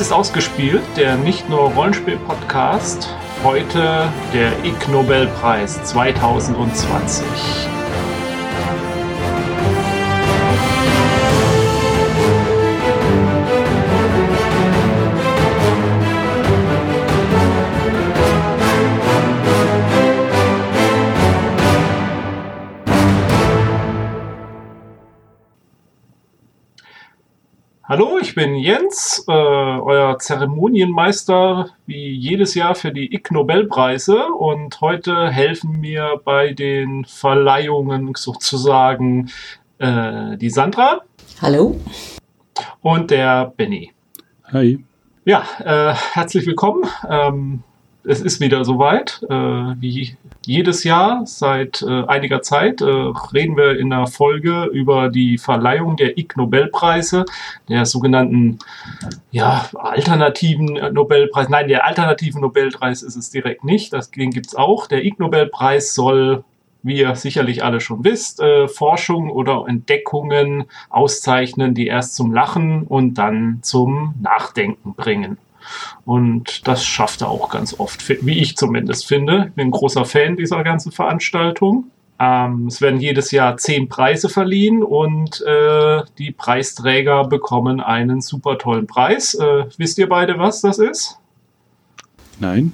Ist ausgespielt, der nicht nur Rollenspiel-Podcast, heute der Ig Nobelpreis 2020. ich bin Jens, äh, euer Zeremonienmeister wie jedes Jahr für die Ig Nobelpreise und heute helfen mir bei den Verleihungen sozusagen äh, die Sandra. Hallo. Und der Benny. Hi. Ja, äh, herzlich willkommen. Ähm, es ist wieder soweit. Äh, wie jedes Jahr seit äh, einiger Zeit äh, reden wir in der Folge über die Verleihung der Ig Nobelpreise, der sogenannten ja, alternativen Nobelpreis. Nein, der alternative Nobelpreis ist es direkt nicht. Das, den gibt es auch. Der Ig Nobelpreis soll wie ihr sicherlich alle schon wisst, äh, Forschung oder Entdeckungen auszeichnen, die erst zum Lachen und dann zum Nachdenken bringen. Und das schafft er auch ganz oft, wie ich zumindest finde. Ich bin ein großer Fan dieser ganzen Veranstaltung. Ähm, es werden jedes Jahr zehn Preise verliehen und äh, die Preisträger bekommen einen super tollen Preis. Äh, wisst ihr beide, was das ist? Nein.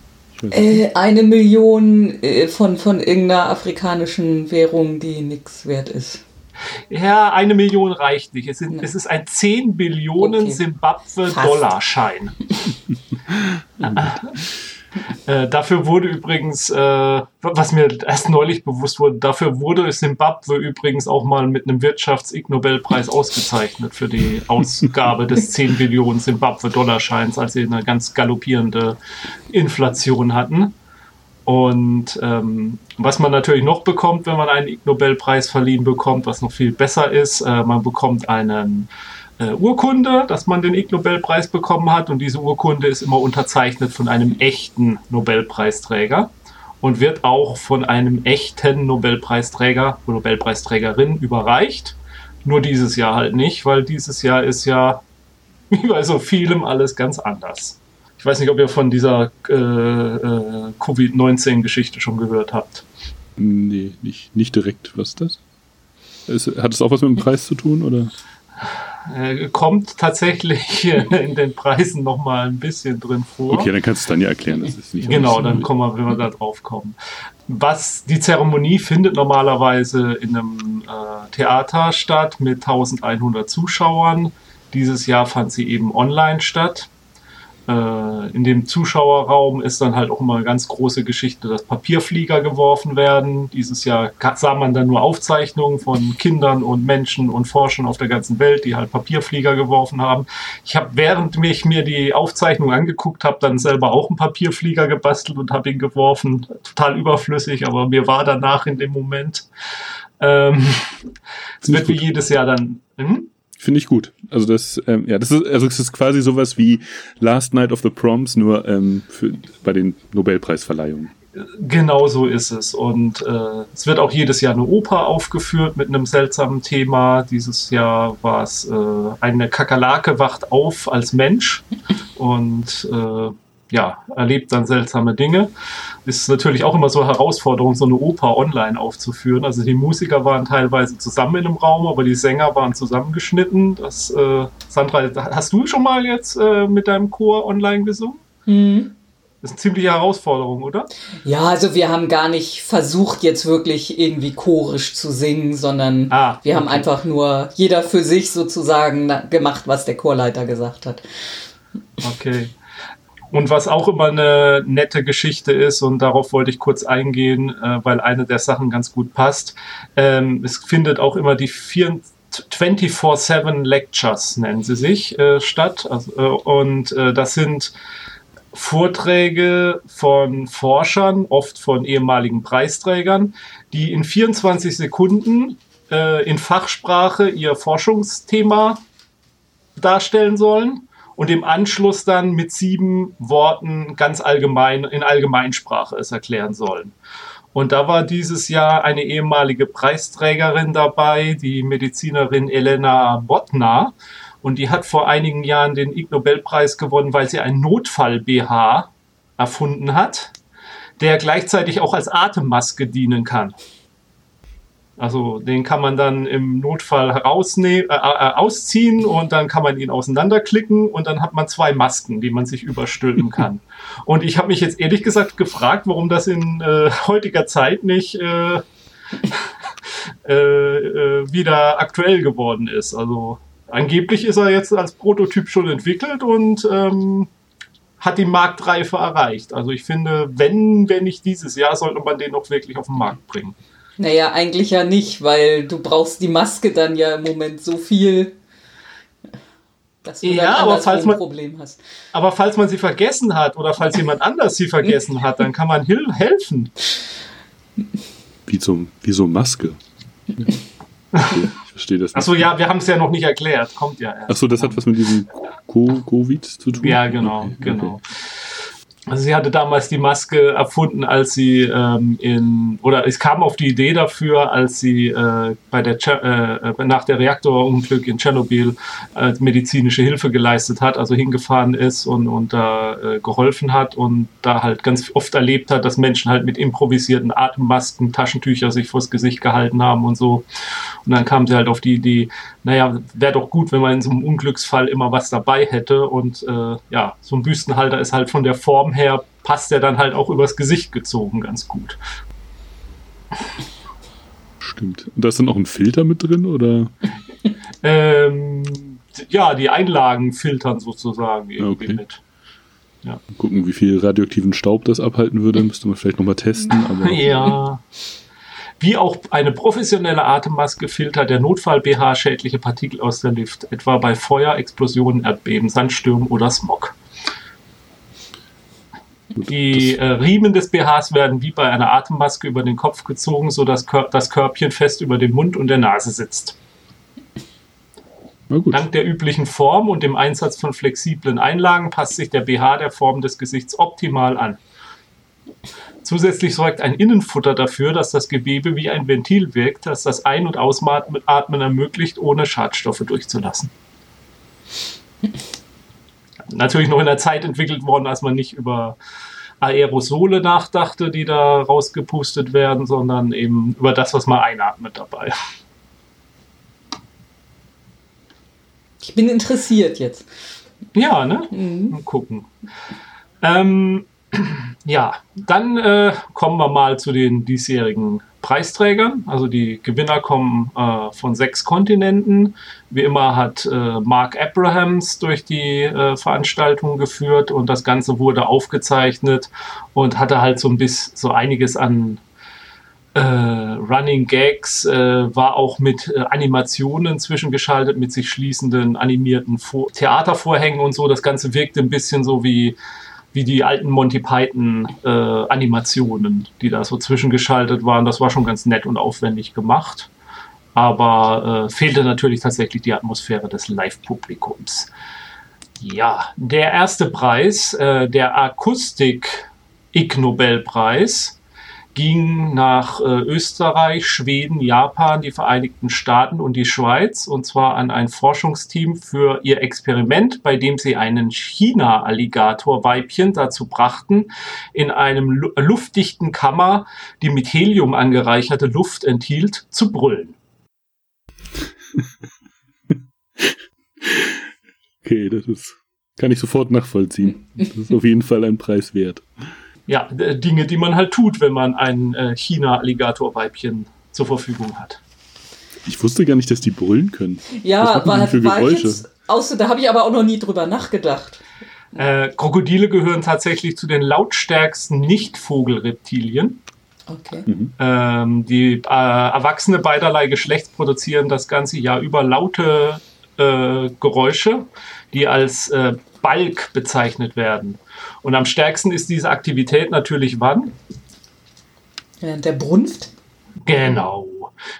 Äh, eine Million äh, von, von irgendeiner afrikanischen Währung, die nichts wert ist. Ja, eine Million reicht nicht. Es, sind, es ist ein 10 Billionen Simbabwe-Dollarschein. Äh, dafür wurde übrigens, äh, was mir erst neulich bewusst wurde, dafür wurde Simbabwe übrigens auch mal mit einem Wirtschafts-Ig-Nobelpreis ausgezeichnet für die Ausgabe des 10 Billionen Simbabwe-Dollarscheins, als sie eine ganz galoppierende Inflation hatten. Und ähm, was man natürlich noch bekommt, wenn man einen Ig Nobelpreis verliehen bekommt, was noch viel besser ist, äh, man bekommt einen äh, Urkunde, dass man den Ig Nobelpreis bekommen hat. Und diese Urkunde ist immer unterzeichnet von einem echten Nobelpreisträger und wird auch von einem echten Nobelpreisträger oder Nobelpreisträgerin überreicht. Nur dieses Jahr halt nicht, weil dieses Jahr ist ja wie bei so vielem alles ganz anders. Ich weiß nicht, ob ihr von dieser äh, äh, Covid-19-Geschichte schon gehört habt. Nee, nicht, nicht direkt. Was ist das? Ist, hat es auch was mit dem Preis zu tun? Oder? Äh, kommt tatsächlich in den Preisen noch mal ein bisschen drin vor. Okay, dann kannst du es dann ja erklären. Das ist nicht genau, dann kommen wir, wenn wir da drauf kommen. Was die Zeremonie findet normalerweise in einem äh, Theater statt mit 1100 Zuschauern. Dieses Jahr fand sie eben online statt. Äh, in dem Zuschauerraum ist dann halt auch immer eine ganz große Geschichte, dass Papierflieger geworfen werden. Dieses Jahr sah man dann nur Aufzeichnungen von Kindern und Menschen und Forschern auf der ganzen Welt, die halt Papierflieger geworfen haben. Ich habe, während ich mir die Aufzeichnung angeguckt habe, dann selber auch einen Papierflieger gebastelt und habe ihn geworfen. Total überflüssig, aber mir war danach in dem Moment. Ähm, es wird wie jedes Jahr dann. Hm? Finde ich gut. Also das, ähm, ja, das ist, also es ist quasi sowas wie Last Night of the Proms, nur ähm, für, bei den Nobelpreisverleihungen. Genau so ist es. Und äh, es wird auch jedes Jahr eine Oper aufgeführt mit einem seltsamen Thema. Dieses Jahr war es äh, eine Kakerlake wacht auf als Mensch und äh, ja, erlebt dann seltsame Dinge. Ist natürlich auch immer so eine Herausforderung, so eine Oper online aufzuführen. Also die Musiker waren teilweise zusammen in einem Raum, aber die Sänger waren zusammengeschnitten. Das, äh, Sandra, hast du schon mal jetzt äh, mit deinem Chor online gesungen? Mhm. Das ist eine ziemliche Herausforderung, oder? Ja, also wir haben gar nicht versucht, jetzt wirklich irgendwie chorisch zu singen, sondern ah, wir haben einfach nur jeder für sich sozusagen gemacht, was der Chorleiter gesagt hat. Okay. Und was auch immer eine nette Geschichte ist, und darauf wollte ich kurz eingehen, äh, weil eine der Sachen ganz gut passt, ähm, es findet auch immer die 24-7 Lectures, nennen sie sich, äh, statt. Also, äh, und äh, das sind Vorträge von Forschern, oft von ehemaligen Preisträgern, die in 24 Sekunden äh, in Fachsprache ihr Forschungsthema darstellen sollen und im Anschluss dann mit sieben Worten ganz allgemein in Allgemeinsprache es erklären sollen. Und da war dieses Jahr eine ehemalige Preisträgerin dabei, die Medizinerin Elena Botna. Und die hat vor einigen Jahren den Ig Nobelpreis gewonnen, weil sie einen Notfall-BH erfunden hat, der gleichzeitig auch als Atemmaske dienen kann. Also den kann man dann im Notfall äh, äh, ausziehen und dann kann man ihn auseinanderklicken und dann hat man zwei Masken, die man sich überstülpen kann. und ich habe mich jetzt ehrlich gesagt gefragt, warum das in äh, heutiger Zeit nicht äh, äh, äh, wieder aktuell geworden ist. Also angeblich ist er jetzt als Prototyp schon entwickelt und ähm, hat die Marktreife erreicht. Also ich finde, wenn, wenn nicht dieses Jahr, sollte man den noch wirklich auf den Markt bringen. Naja, eigentlich ja nicht, weil du brauchst die Maske dann ja im Moment so viel, dass du ja, aber falls man, ein Problem hast. Aber falls man sie vergessen hat oder falls jemand anders sie vergessen hat, dann kann man helfen. Wie so, wie so Maske. Okay, ich verstehe das nicht. Achso, ja, wir haben es ja noch nicht erklärt. Kommt ja erst. Achso, das hat was mit diesem Covid zu tun? Ja, genau, okay, genau. Okay. Also sie hatte damals die Maske erfunden, als sie ähm, in oder es kam auf die Idee dafür, als sie äh, bei der äh, nach der Reaktorunglück in Tschernobyl äh, medizinische Hilfe geleistet hat, also hingefahren ist und und da äh, geholfen hat und da halt ganz oft erlebt hat, dass Menschen halt mit improvisierten Atemmasken, Taschentücher sich vors Gesicht gehalten haben und so. Und dann kam sie halt auf die Idee, naja, wäre doch gut, wenn man in so einem Unglücksfall immer was dabei hätte und äh, ja, so ein Büstenhalter ist halt von der Form her passt er dann halt auch übers Gesicht gezogen ganz gut. Stimmt. Und da ist dann auch ein Filter mit drin, oder? ähm, ja, die Einlagen filtern sozusagen irgendwie okay. mit. Ja. Gucken, wie viel radioaktiven Staub das abhalten würde, müsste man vielleicht nochmal testen. Aber ja. Wie auch eine professionelle Atemmaske filtert der Notfall-BH schädliche Partikel aus der Luft, etwa bei Feuer, Explosionen, Erdbeben, Sandstürmen oder Smog. Die äh, Riemen des BHs werden wie bei einer Atemmaske über den Kopf gezogen, sodass Kör das Körbchen fest über dem Mund und der Nase sitzt. Dank der üblichen Form und dem Einsatz von flexiblen Einlagen passt sich der BH der Form des Gesichts optimal an. Zusätzlich sorgt ein Innenfutter dafür, dass das Gewebe wie ein Ventil wirkt, das das Ein- und Ausatmen ermöglicht, ohne Schadstoffe durchzulassen natürlich noch in der Zeit entwickelt worden, als man nicht über Aerosole nachdachte, die da rausgepustet werden, sondern eben über das, was man einatmet dabei. Ich bin interessiert jetzt. Ja, ne? Mhm. Mal gucken. Ähm, ja, dann äh, kommen wir mal zu den diesjährigen Preisträgern. Also die Gewinner kommen äh, von sechs Kontinenten. Wie immer hat äh, Mark Abrahams durch die äh, Veranstaltung geführt und das Ganze wurde aufgezeichnet und hatte halt so ein bisschen so einiges an äh, Running Gags, äh, war auch mit äh, Animationen zwischengeschaltet, mit sich schließenden animierten Vor Theatervorhängen und so. Das Ganze wirkte ein bisschen so wie wie die alten Monty Python äh, die da so zwischengeschaltet waren. Das war schon ganz nett und aufwendig gemacht. Aber äh, fehlte natürlich tatsächlich die Atmosphäre des Live-Publikums. Ja, der erste Preis, äh, der Akustik Ig Nobelpreis, ging nach äh, Österreich, Schweden, Japan, die Vereinigten Staaten und die Schweiz und zwar an ein Forschungsteam für ihr Experiment, bei dem sie einen China-Alligator-Weibchen dazu brachten, in einem lu luftdichten Kammer, die mit Helium angereicherte Luft enthielt, zu brüllen. Okay, das ist kann ich sofort nachvollziehen. Das ist auf jeden Fall ein Preis wert ja, Dinge, die man halt tut, wenn man ein äh, China-Alligator-Weibchen zur Verfügung hat. Ich wusste gar nicht, dass die brüllen können. Ja, war, für Geräusche? Jetzt, außer, da habe ich aber auch noch nie drüber nachgedacht. Äh, Krokodile gehören tatsächlich zu den lautstärksten Nicht-Vogelreptilien. Okay. Mhm. Ähm, die äh, Erwachsene beiderlei Geschlechts produzieren das ganze Jahr über laute äh, Geräusche, die als äh, Balk bezeichnet werden. Und am stärksten ist diese Aktivität natürlich wann? Während der Brunft? Genau,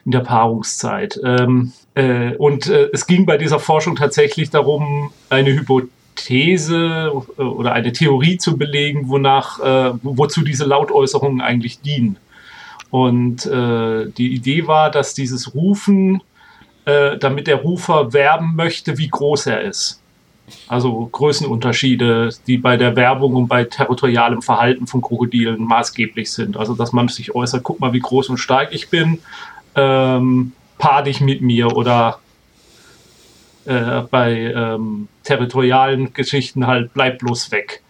in der Paarungszeit. Ähm, äh, und äh, es ging bei dieser Forschung tatsächlich darum, eine Hypothese äh, oder eine Theorie zu belegen, wonach, äh, wozu diese Lautäußerungen eigentlich dienen. Und äh, die Idee war, dass dieses Rufen äh, damit der Rufer werben möchte, wie groß er ist. Also Größenunterschiede, die bei der Werbung und bei territorialem Verhalten von Krokodilen maßgeblich sind. Also dass man sich äußert, guck mal, wie groß und stark ich bin, ähm, paar dich mit mir oder äh, bei ähm, territorialen Geschichten halt bleib bloß weg.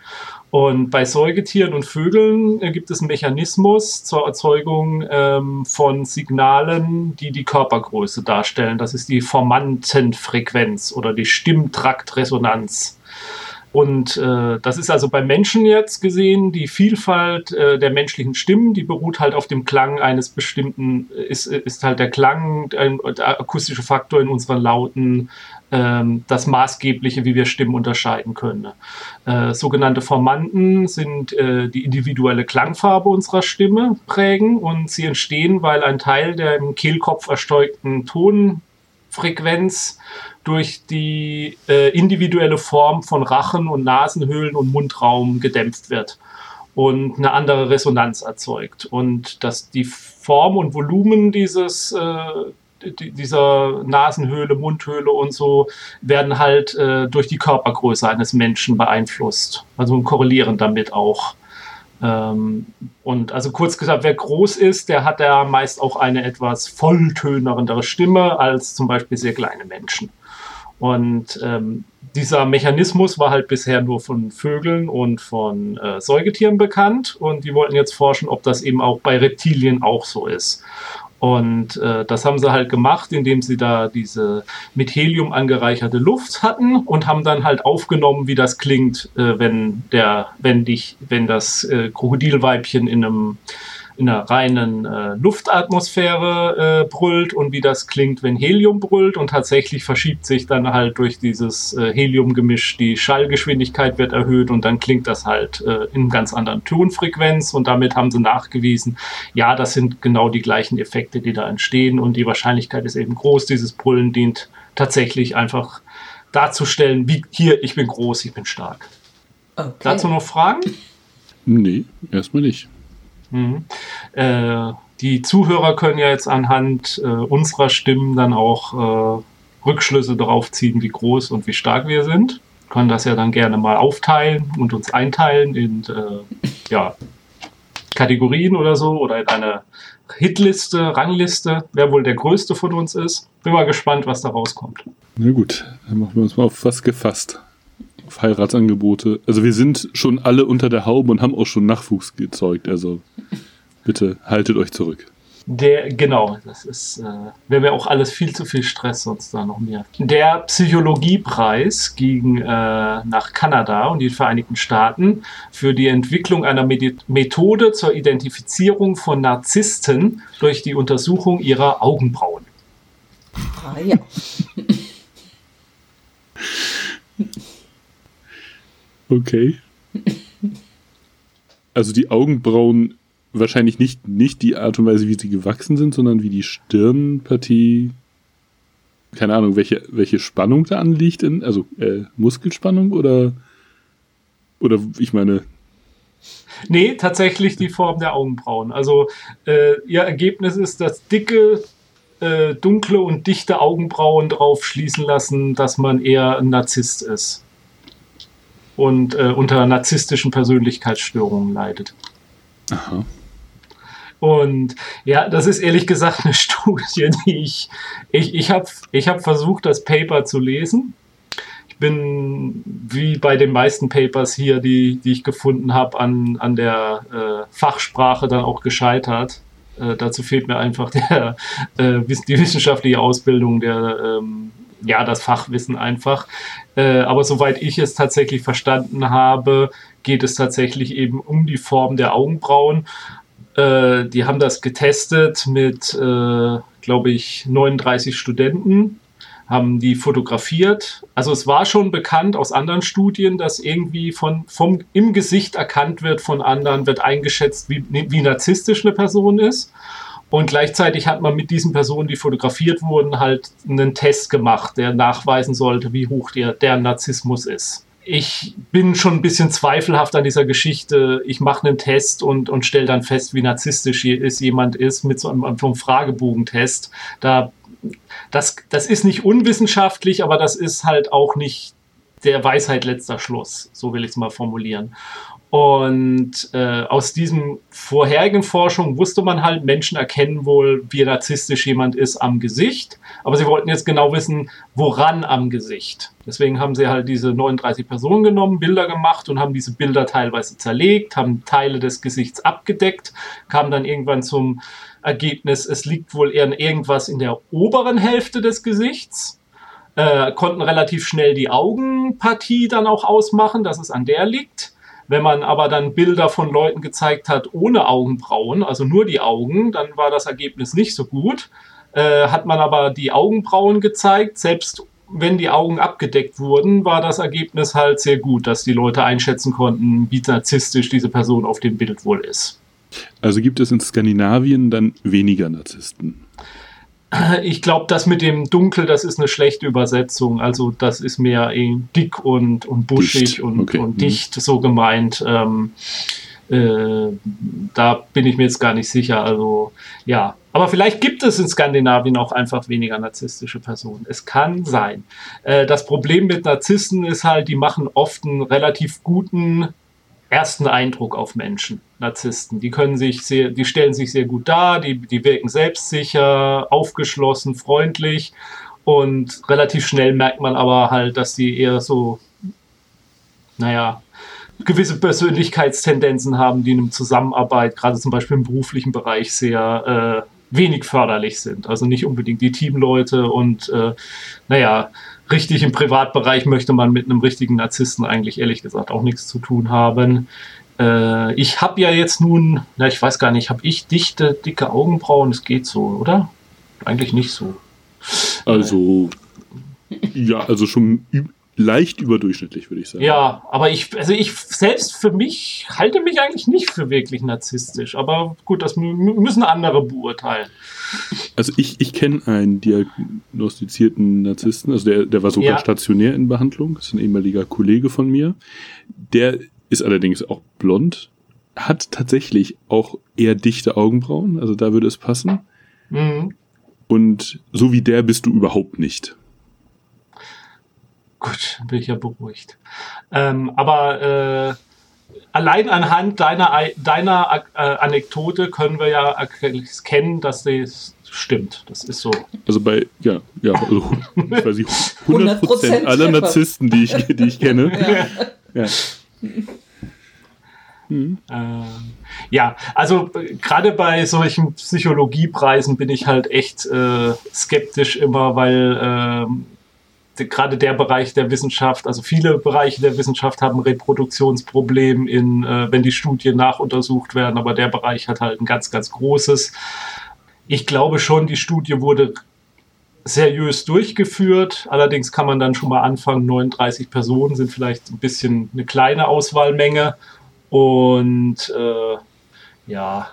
Und bei Säugetieren und Vögeln äh, gibt es einen Mechanismus zur Erzeugung ähm, von Signalen, die die Körpergröße darstellen. Das ist die Formantenfrequenz oder die Stimmtraktresonanz. Und äh, das ist also bei Menschen jetzt gesehen, die Vielfalt äh, der menschlichen Stimmen, die beruht halt auf dem Klang eines bestimmten, ist, ist halt der Klang, ein, der akustische Faktor in unseren Lauten, das Maßgebliche, wie wir Stimmen unterscheiden können. Äh, sogenannte Formanten sind äh, die individuelle Klangfarbe unserer Stimme prägen und sie entstehen, weil ein Teil der im Kehlkopf erzeugten Tonfrequenz durch die äh, individuelle Form von Rachen und Nasenhöhlen und Mundraum gedämpft wird und eine andere Resonanz erzeugt. Und dass die Form und Volumen dieses äh, dieser Nasenhöhle, Mundhöhle und so werden halt äh, durch die Körpergröße eines Menschen beeinflusst. Also korrelieren damit auch. Ähm, und also kurz gesagt, wer groß ist, der hat ja meist auch eine etwas volltönerendere Stimme als zum Beispiel sehr kleine Menschen. Und ähm, dieser Mechanismus war halt bisher nur von Vögeln und von äh, Säugetieren bekannt und die wollten jetzt forschen, ob das eben auch bei Reptilien auch so ist. Und äh, das haben sie halt gemacht, indem sie da diese mit Helium angereicherte Luft hatten und haben dann halt aufgenommen, wie das klingt, äh, wenn der, wenn dich, wenn das äh, Krokodilweibchen in einem in einer reinen äh, Luftatmosphäre äh, brüllt und wie das klingt, wenn Helium brüllt. Und tatsächlich verschiebt sich dann halt durch dieses äh, Heliumgemisch die Schallgeschwindigkeit wird erhöht und dann klingt das halt äh, in einem ganz anderen Tonfrequenz. Und damit haben sie nachgewiesen, ja, das sind genau die gleichen Effekte, die da entstehen. Und die Wahrscheinlichkeit ist eben groß. Dieses Brüllen dient tatsächlich einfach darzustellen, wie hier, ich bin groß, ich bin stark. Okay. Dazu noch Fragen? Nee, erstmal nicht. Mhm. Äh, die Zuhörer können ja jetzt anhand äh, unserer Stimmen dann auch äh, Rückschlüsse darauf ziehen, wie groß und wie stark wir sind. Können das ja dann gerne mal aufteilen und uns einteilen in äh, ja, Kategorien oder so oder in eine Hitliste, Rangliste, wer wohl der größte von uns ist. Bin mal gespannt, was da rauskommt. Na gut, dann machen wir uns mal auf was gefasst Heiratsangebote. Also wir sind schon alle unter der Haube und haben auch schon Nachwuchs gezeugt. Also bitte haltet euch zurück. Der, genau, das ist, äh, wäre mir auch alles viel zu viel Stress sonst da noch mehr. Der Psychologiepreis ging äh, nach Kanada und die Vereinigten Staaten für die Entwicklung einer Medi Methode zur Identifizierung von Narzissten durch die Untersuchung ihrer Augenbrauen. Ah ja. Okay. Also die Augenbrauen wahrscheinlich nicht, nicht die Art und Weise, wie sie gewachsen sind, sondern wie die Stirnpartie, keine Ahnung, welche, welche Spannung da anliegt, in, also äh, Muskelspannung oder, oder ich meine. Nee, tatsächlich die Form der Augenbrauen. Also äh, ihr Ergebnis ist, dass dicke, äh, dunkle und dichte Augenbrauen drauf schließen lassen, dass man eher ein Narzisst ist und äh, unter narzisstischen Persönlichkeitsstörungen leidet. Aha. Und ja, das ist ehrlich gesagt eine Studie, die ich, ich, ich habe ich hab versucht, das Paper zu lesen. Ich bin wie bei den meisten Papers hier, die, die ich gefunden habe, an, an der äh, Fachsprache dann auch gescheitert. Äh, dazu fehlt mir einfach der, äh, die wissenschaftliche Ausbildung der ähm, ja, das Fachwissen einfach. Äh, aber soweit ich es tatsächlich verstanden habe, geht es tatsächlich eben um die Form der Augenbrauen. Äh, die haben das getestet mit, äh, glaube ich, 39 Studenten, haben die fotografiert. Also es war schon bekannt aus anderen Studien, dass irgendwie von, vom, im Gesicht erkannt wird von anderen, wird eingeschätzt, wie, wie narzisstisch eine Person ist. Und gleichzeitig hat man mit diesen Personen, die fotografiert wurden, halt einen Test gemacht, der nachweisen sollte, wie hoch der, der Narzissmus ist. Ich bin schon ein bisschen zweifelhaft an dieser Geschichte. Ich mache einen Test und, und stelle dann fest, wie narzisstisch ist, jemand ist mit so einem, einem Fragebogentest. Da das, das ist nicht unwissenschaftlich, aber das ist halt auch nicht der Weisheit letzter Schluss, so will ich es mal formulieren. Und äh, aus diesem vorherigen Forschung wusste man halt, Menschen erkennen wohl, wie narzisstisch jemand ist am Gesicht. Aber sie wollten jetzt genau wissen, woran am Gesicht. Deswegen haben sie halt diese 39 Personen genommen, Bilder gemacht und haben diese Bilder teilweise zerlegt, haben Teile des Gesichts abgedeckt, kamen dann irgendwann zum Ergebnis, es liegt wohl eher irgendwas in der oberen Hälfte des Gesichts. Äh, konnten relativ schnell die Augenpartie dann auch ausmachen, dass es an der liegt wenn man aber dann Bilder von Leuten gezeigt hat ohne Augenbrauen, also nur die Augen, dann war das Ergebnis nicht so gut. Äh, hat man aber die Augenbrauen gezeigt, selbst wenn die Augen abgedeckt wurden, war das Ergebnis halt sehr gut, dass die Leute einschätzen konnten, wie narzisstisch diese Person auf dem Bild wohl ist. Also gibt es in Skandinavien dann weniger Narzissten? Ich glaube, das mit dem Dunkel, das ist eine schlechte Übersetzung. Also das ist mehr dick und, und buschig dicht. und, okay. und mhm. dicht so gemeint. Ähm, äh, da bin ich mir jetzt gar nicht sicher. Also ja, aber vielleicht gibt es in Skandinavien auch einfach weniger narzisstische Personen. Es kann sein. Äh, das Problem mit Narzissten ist halt, die machen oft einen relativ guten ersten Eindruck auf Menschen, Narzissten. Die können sich sehr, die stellen sich sehr gut dar, die, die wirken selbstsicher, aufgeschlossen, freundlich und relativ schnell merkt man aber halt, dass die eher so, naja, gewisse Persönlichkeitstendenzen haben, die in einem Zusammenarbeit, gerade zum Beispiel im beruflichen Bereich, sehr äh, wenig förderlich sind. Also nicht unbedingt die Teamleute und äh, naja, richtig im Privatbereich möchte man mit einem richtigen Narzissten eigentlich ehrlich gesagt auch nichts zu tun haben. Äh, ich habe ja jetzt nun, na ich weiß gar nicht, habe ich dichte, dicke Augenbrauen? Es geht so, oder? Eigentlich nicht so. Also, ja, also schon leicht überdurchschnittlich, würde ich sagen. Ja, aber ich, also ich selbst für mich halte mich eigentlich nicht für wirklich narzisstisch. Aber gut, das müssen andere beurteilen. Also ich, ich kenne einen diagnostizierten Narzissten, also der, der war sogar ja. stationär in Behandlung, das ist ein ehemaliger Kollege von mir. Der ist allerdings auch blond, hat tatsächlich auch eher dichte Augenbrauen, also da würde es passen. Mhm. Und so wie der bist du überhaupt nicht. Gut, bin ich ja beruhigt. Ähm, aber äh, allein anhand deiner, deiner äh, Anekdote können wir ja erkennen, dass das stimmt. Das ist so. Also bei, ja, ja, also, ich weiß nicht, 100 Prozent aller Narzissten, die ich, die ich kenne. ja. ja. Mhm. Äh, ja, also äh, gerade bei solchen Psychologiepreisen bin ich halt echt äh, skeptisch immer, weil ähm, gerade der Bereich der Wissenschaft, also viele Bereiche der Wissenschaft haben Reproduktionsproblem in, äh, wenn die Studien nachuntersucht werden, aber der Bereich hat halt ein ganz, ganz großes. Ich glaube schon, die Studie wurde seriös durchgeführt. Allerdings kann man dann schon mal anfangen, 39 Personen sind vielleicht ein bisschen eine kleine Auswahlmenge. Und äh, ja,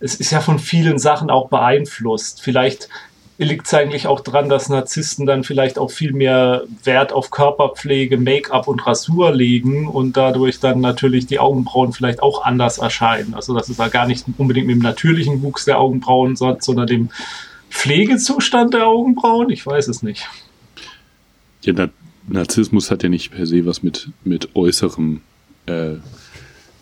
es ist ja von vielen Sachen auch beeinflusst. Vielleicht liegt es eigentlich auch daran, dass Narzissten dann vielleicht auch viel mehr Wert auf Körperpflege, Make-up und Rasur legen und dadurch dann natürlich die Augenbrauen vielleicht auch anders erscheinen. Also dass es da gar nicht unbedingt mit dem natürlichen Wuchs der Augenbrauen, sondern dem Pflegezustand der Augenbrauen. Ich weiß es nicht. Ja, Narzissmus hat ja nicht per se was mit, mit äußerem äh,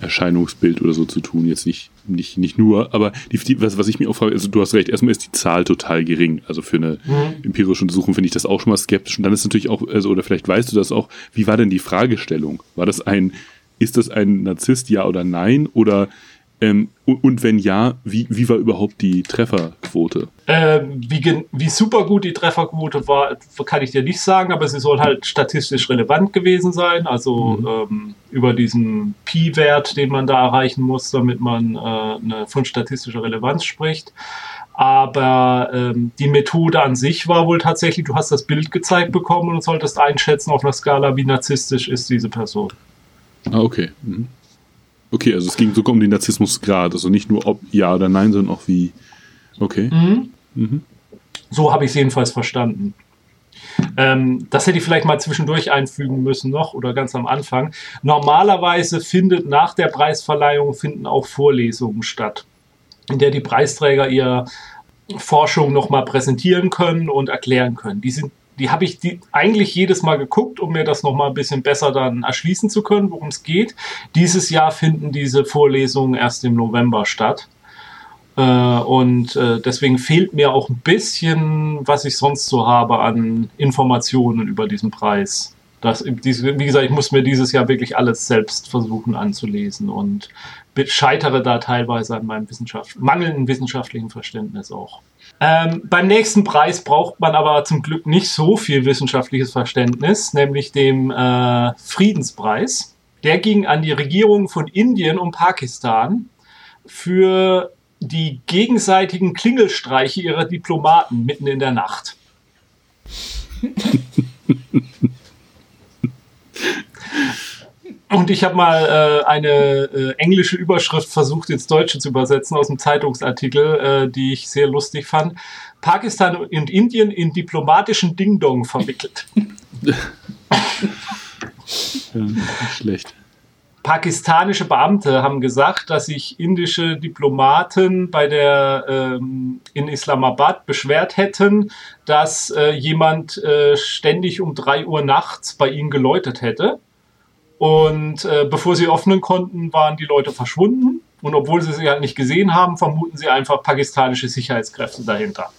Erscheinungsbild oder so zu tun. Jetzt nicht, nicht, nicht nur, aber die, die, was, was ich mir auch frage, also du hast recht, erstmal ist die Zahl total gering. Also für eine mhm. empirische Untersuchung finde ich das auch schon mal skeptisch. Und dann ist natürlich auch, also, oder vielleicht weißt du das auch, wie war denn die Fragestellung? War das ein, ist das ein Narzisst, ja oder nein? Oder ähm, und wenn ja, wie, wie war überhaupt die Trefferquote? Ähm, wie, wie super gut die Trefferquote war, kann ich dir nicht sagen, aber sie soll halt statistisch relevant gewesen sein. Also mhm. ähm, über diesen Pi-Wert, den man da erreichen muss, damit man äh, eine, von statistischer Relevanz spricht. Aber ähm, die Methode an sich war wohl tatsächlich, du hast das Bild gezeigt bekommen und solltest einschätzen auf einer Skala, wie narzisstisch ist diese Person. Ah, okay. Mhm. Okay, also es ging sogar um den Narzissmusgrad, also nicht nur ob ja oder nein, sondern auch wie. Okay. Mhm. Mhm. So habe ich es jedenfalls verstanden. Ähm, das hätte ich vielleicht mal zwischendurch einfügen müssen noch oder ganz am Anfang. Normalerweise findet nach der Preisverleihung finden auch Vorlesungen statt, in der die Preisträger ihr Forschung nochmal präsentieren können und erklären können. Die sind die habe ich die eigentlich jedes Mal geguckt, um mir das nochmal ein bisschen besser dann erschließen zu können, worum es geht. Dieses Jahr finden diese Vorlesungen erst im November statt. Äh, und äh, deswegen fehlt mir auch ein bisschen, was ich sonst so habe an Informationen über diesen Preis. Das, wie gesagt, ich muss mir dieses Jahr wirklich alles selbst versuchen anzulesen und scheitere da teilweise an meinem Wissenschaft mangelnden wissenschaftlichen Verständnis auch. Ähm, beim nächsten Preis braucht man aber zum Glück nicht so viel wissenschaftliches Verständnis, nämlich dem äh, Friedenspreis. Der ging an die Regierung von Indien und Pakistan für die gegenseitigen Klingelstreiche ihrer Diplomaten mitten in der Nacht. Und ich habe mal äh, eine äh, englische Überschrift versucht ins Deutsche zu übersetzen aus einem Zeitungsartikel, äh, die ich sehr lustig fand. Pakistan und Indien in diplomatischen Ding-Dong verwickelt. ja, schlecht. Pakistanische Beamte haben gesagt, dass sich indische Diplomaten bei der ähm, in Islamabad beschwert hätten, dass äh, jemand äh, ständig um drei Uhr nachts bei ihnen geläutet hätte und äh, bevor sie öffnen konnten, waren die Leute verschwunden. Und obwohl sie sie halt nicht gesehen haben, vermuten sie einfach pakistanische Sicherheitskräfte dahinter.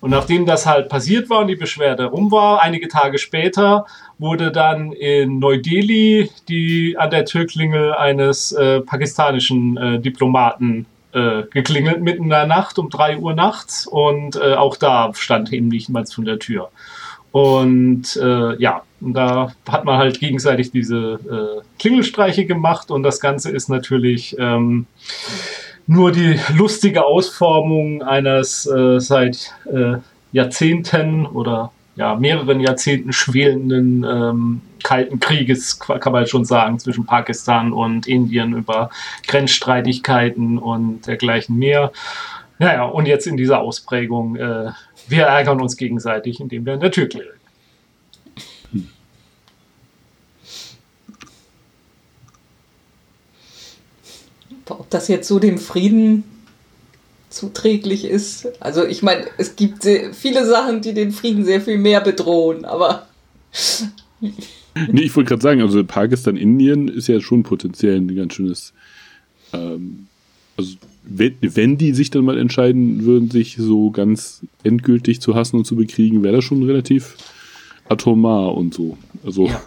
Und nachdem das halt passiert war und die Beschwerde rum war, einige Tage später wurde dann in Neu-Delhi die an der Türklingel eines äh, pakistanischen äh, Diplomaten äh, geklingelt mitten in der Nacht um drei Uhr nachts und äh, auch da stand eben nicht mal von der Tür. Und äh, ja, da hat man halt gegenseitig diese äh, Klingelstreiche gemacht und das Ganze ist natürlich ähm, nur die lustige Ausformung eines äh, seit äh, Jahrzehnten oder ja, mehreren Jahrzehnten schwelenden ähm, Kalten Krieges, kann man schon sagen, zwischen Pakistan und Indien über Grenzstreitigkeiten und dergleichen mehr. Naja, und jetzt in dieser Ausprägung, äh, wir ärgern uns gegenseitig, indem wir in der Tür klingeln. Ob das jetzt so dem Frieden zuträglich ist. Also ich meine, es gibt viele Sachen, die den Frieden sehr viel mehr bedrohen, aber... nee, ich wollte gerade sagen, also Pakistan, Indien ist ja schon potenziell ein ganz schönes... Ähm, also wenn, wenn die sich dann mal entscheiden würden, sich so ganz endgültig zu hassen und zu bekriegen, wäre das schon relativ atomar und so. Also. Ja.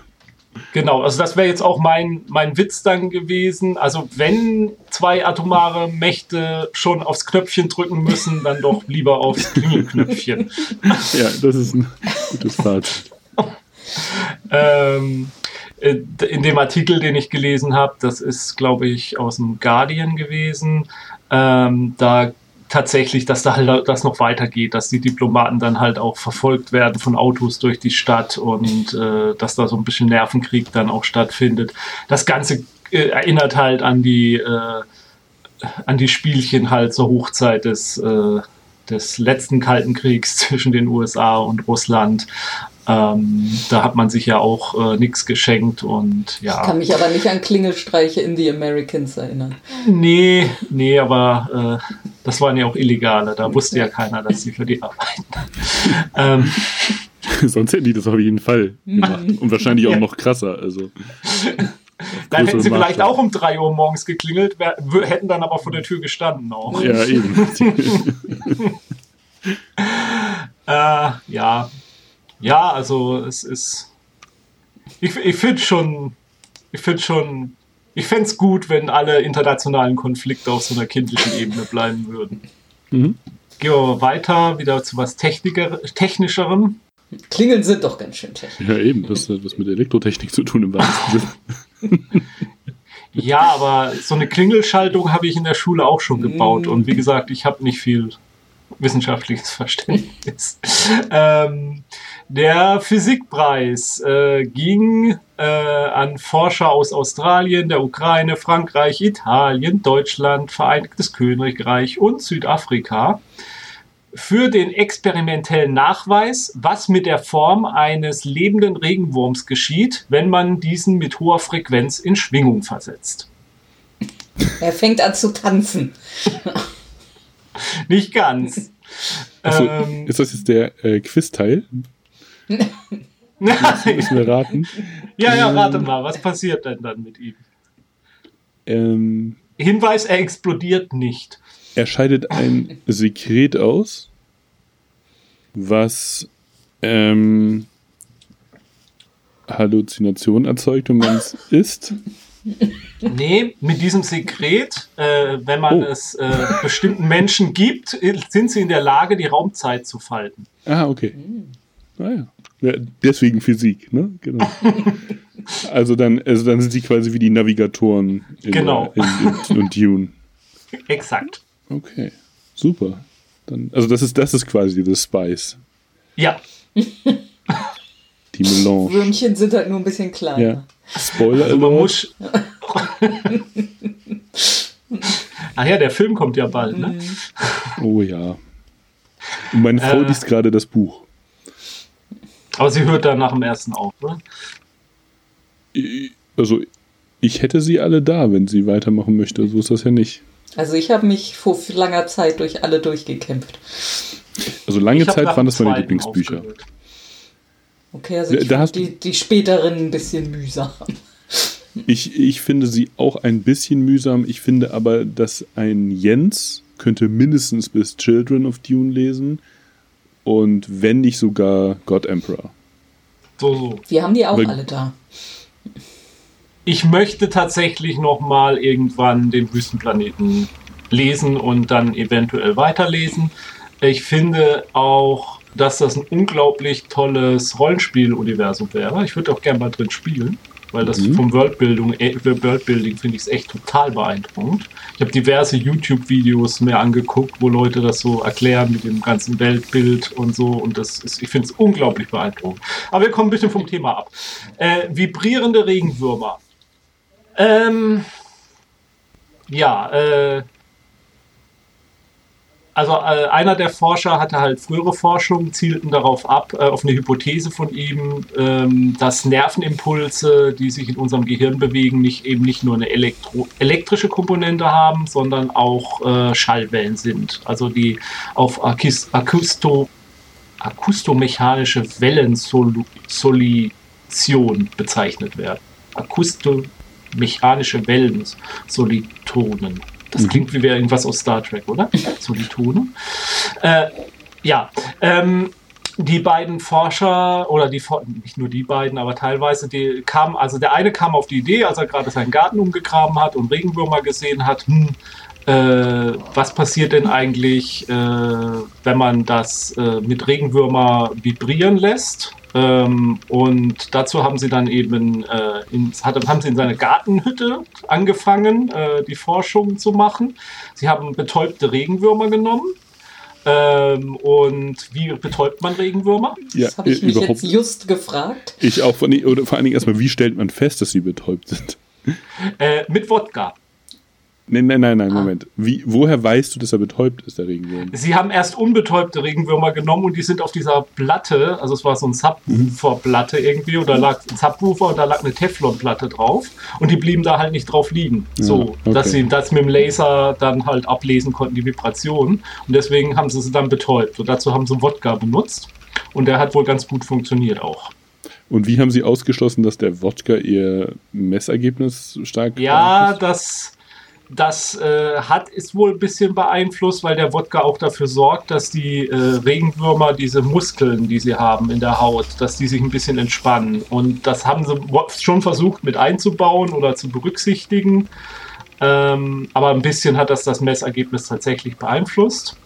Genau, also das wäre jetzt auch mein, mein Witz dann gewesen. Also wenn zwei atomare Mächte schon aufs Knöpfchen drücken müssen, dann doch lieber aufs Klingelknöpfchen. ja, das ist ein gutes Fazit. ähm, äh, in dem Artikel, den ich gelesen habe, das ist, glaube ich, aus dem Guardian gewesen, ähm, da tatsächlich, dass da halt das noch weitergeht, dass die Diplomaten dann halt auch verfolgt werden von Autos durch die Stadt und äh, dass da so ein bisschen Nervenkrieg dann auch stattfindet. Das Ganze äh, erinnert halt an die äh, an die Spielchen halt zur Hochzeit des äh, des letzten Kalten Kriegs zwischen den USA und Russland. Ähm, da hat man sich ja auch äh, nichts geschenkt und ja. Ich kann mich aber nicht an Klingelstreiche in The Americans erinnern. Nee, nee, aber äh, das waren ja auch illegale. Da wusste ja keiner, dass sie für die arbeiten. ähm, Sonst hätten die das auf jeden Fall gemacht. Und wahrscheinlich auch noch krasser. Also. Dann hätten sie Markt vielleicht auch um 3 Uhr morgens geklingelt, hätten dann aber vor der Tür gestanden auch. Ja, eben. äh, ja, ja, also es ist. Ich, ich finde schon. Ich finde schon. Ich fände es gut, wenn alle internationalen Konflikte auf so einer kindlichen Ebene bleiben würden. Mhm. Gehen wir weiter, wieder zu was Technischerem. Klingeln sind doch ganz schön technisch. Ja, eben, das hat was mit Elektrotechnik zu tun im wahrsten Sinne. ja, aber so eine Klingelschaltung habe ich in der Schule auch schon gebaut. Und wie gesagt, ich habe nicht viel wissenschaftliches Verständnis. ähm, der Physikpreis äh, ging äh, an Forscher aus Australien, der Ukraine, Frankreich, Italien, Deutschland, Vereinigtes Königreich und Südafrika für den experimentellen Nachweis, was mit der Form eines lebenden Regenwurms geschieht, wenn man diesen mit hoher Frequenz in Schwingung versetzt. Er fängt an zu tanzen. Nicht ganz. Achso, ähm, ist das jetzt der äh, Quiz-Teil? Müssen wir raten. Ja, ja, rate mal, was passiert denn dann mit ihm? Ähm, Hinweis, er explodiert nicht. Er scheidet ein Sekret aus, was ähm, Halluzination erzeugt, wenn man es isst. Nee, mit diesem Sekret, äh, wenn man oh. es äh, bestimmten Menschen gibt, sind sie in der Lage, die Raumzeit zu falten. Ah, okay. Ah, ja. Ja deswegen Physik, ne? Genau. also, dann, also dann sind sie quasi wie die Navigatoren in, genau. in, in, in Dune. Exakt. Okay, super. Dann, also das ist, das ist quasi das Spice. Ja. Die Melange. Würmchen sind halt nur ein bisschen kleiner. Ja. Spoiler also man muss. Ach ja, der Film kommt ja bald, ne? Oh ja. Und meine Frau äh, liest gerade das Buch. Aber sie hört dann nach dem ersten auf, oder? Also, ich hätte sie alle da, wenn sie weitermachen möchte. So ist das ja nicht. Also, ich habe mich vor langer Zeit durch alle durchgekämpft. Also, lange Zeit waren das meine Lieblingsbücher. Aufgehört. Okay, also ich da die, die späteren ein bisschen mühsam. Ich, ich finde sie auch ein bisschen mühsam. Ich finde aber, dass ein Jens könnte mindestens bis Children of Dune lesen und wenn nicht sogar God Emperor. So, so. Wir haben die auch Weil, alle da. Ich möchte tatsächlich noch mal irgendwann den Wüstenplaneten lesen und dann eventuell weiterlesen. Ich finde auch dass das ein unglaublich tolles Rollenspiel-Universum wäre. Ich würde auch gerne mal drin spielen, weil das mhm. vom Worldbuilding, äh, Worldbuilding finde ich es echt total beeindruckend. Ich habe diverse YouTube-Videos mir angeguckt, wo Leute das so erklären mit dem ganzen Weltbild und so und das ist, ich finde es unglaublich beeindruckend. Aber wir kommen ein bisschen vom Thema ab. Äh, vibrierende Regenwürmer. Ähm, ja, äh, also äh, einer der Forscher hatte halt frühere Forschungen, zielten darauf ab, äh, auf eine Hypothese von ihm, ähm, dass Nervenimpulse, die sich in unserem Gehirn bewegen, nicht eben nicht nur eine Elektro elektrische Komponente haben, sondern auch äh, Schallwellen sind. Also die auf Akusto akustomechanische Wellensolition bezeichnet werden. Akustomechanische Wellensolitonen. Das klingt wie wäre irgendwas aus Star Trek, oder? So die Tone. Äh, ja, ähm, die beiden Forscher oder die nicht nur die beiden, aber teilweise die kamen, also der eine kam auf die Idee, als er gerade seinen Garten umgegraben hat und Regenwürmer gesehen hat, hm, äh, was passiert denn eigentlich, äh, wenn man das äh, mit Regenwürmer vibrieren lässt? Ähm, und dazu haben sie dann eben äh, in, hat, haben sie in seine Gartenhütte angefangen, äh, die Forschung zu machen. Sie haben betäubte Regenwürmer genommen. Ähm, und wie betäubt man Regenwürmer? Ja, das habe ich mich jetzt just gefragt. Ich auch, von, oder vor allen Dingen erstmal, wie stellt man fest, dass sie betäubt sind? Äh, mit Wodka. Nein, nein, nein, nein, ah. Moment. Wie, woher weißt du, dass er betäubt ist, der Regenwurm? Sie haben erst unbetäubte Regenwürmer genommen und die sind auf dieser Platte, also es war so ein Subwoofer-Platte irgendwie, oder lag ein Subwoofer und da lag eine Teflonplatte drauf und die blieben da halt nicht drauf liegen. Ja, so, okay. dass sie das mit dem Laser dann halt ablesen konnten, die Vibration. Und deswegen haben sie sie dann betäubt. Und dazu haben sie Wodka benutzt und der hat wohl ganz gut funktioniert auch. Und wie haben Sie ausgeschlossen, dass der Wodka Ihr Messergebnis stark Ja, das das äh, hat ist wohl ein bisschen beeinflusst, weil der Wodka auch dafür sorgt, dass die äh, Regenwürmer diese Muskeln, die sie haben in der Haut, dass die sich ein bisschen entspannen. Und das haben sie schon versucht mit einzubauen oder zu berücksichtigen. Ähm, aber ein bisschen hat das das Messergebnis tatsächlich beeinflusst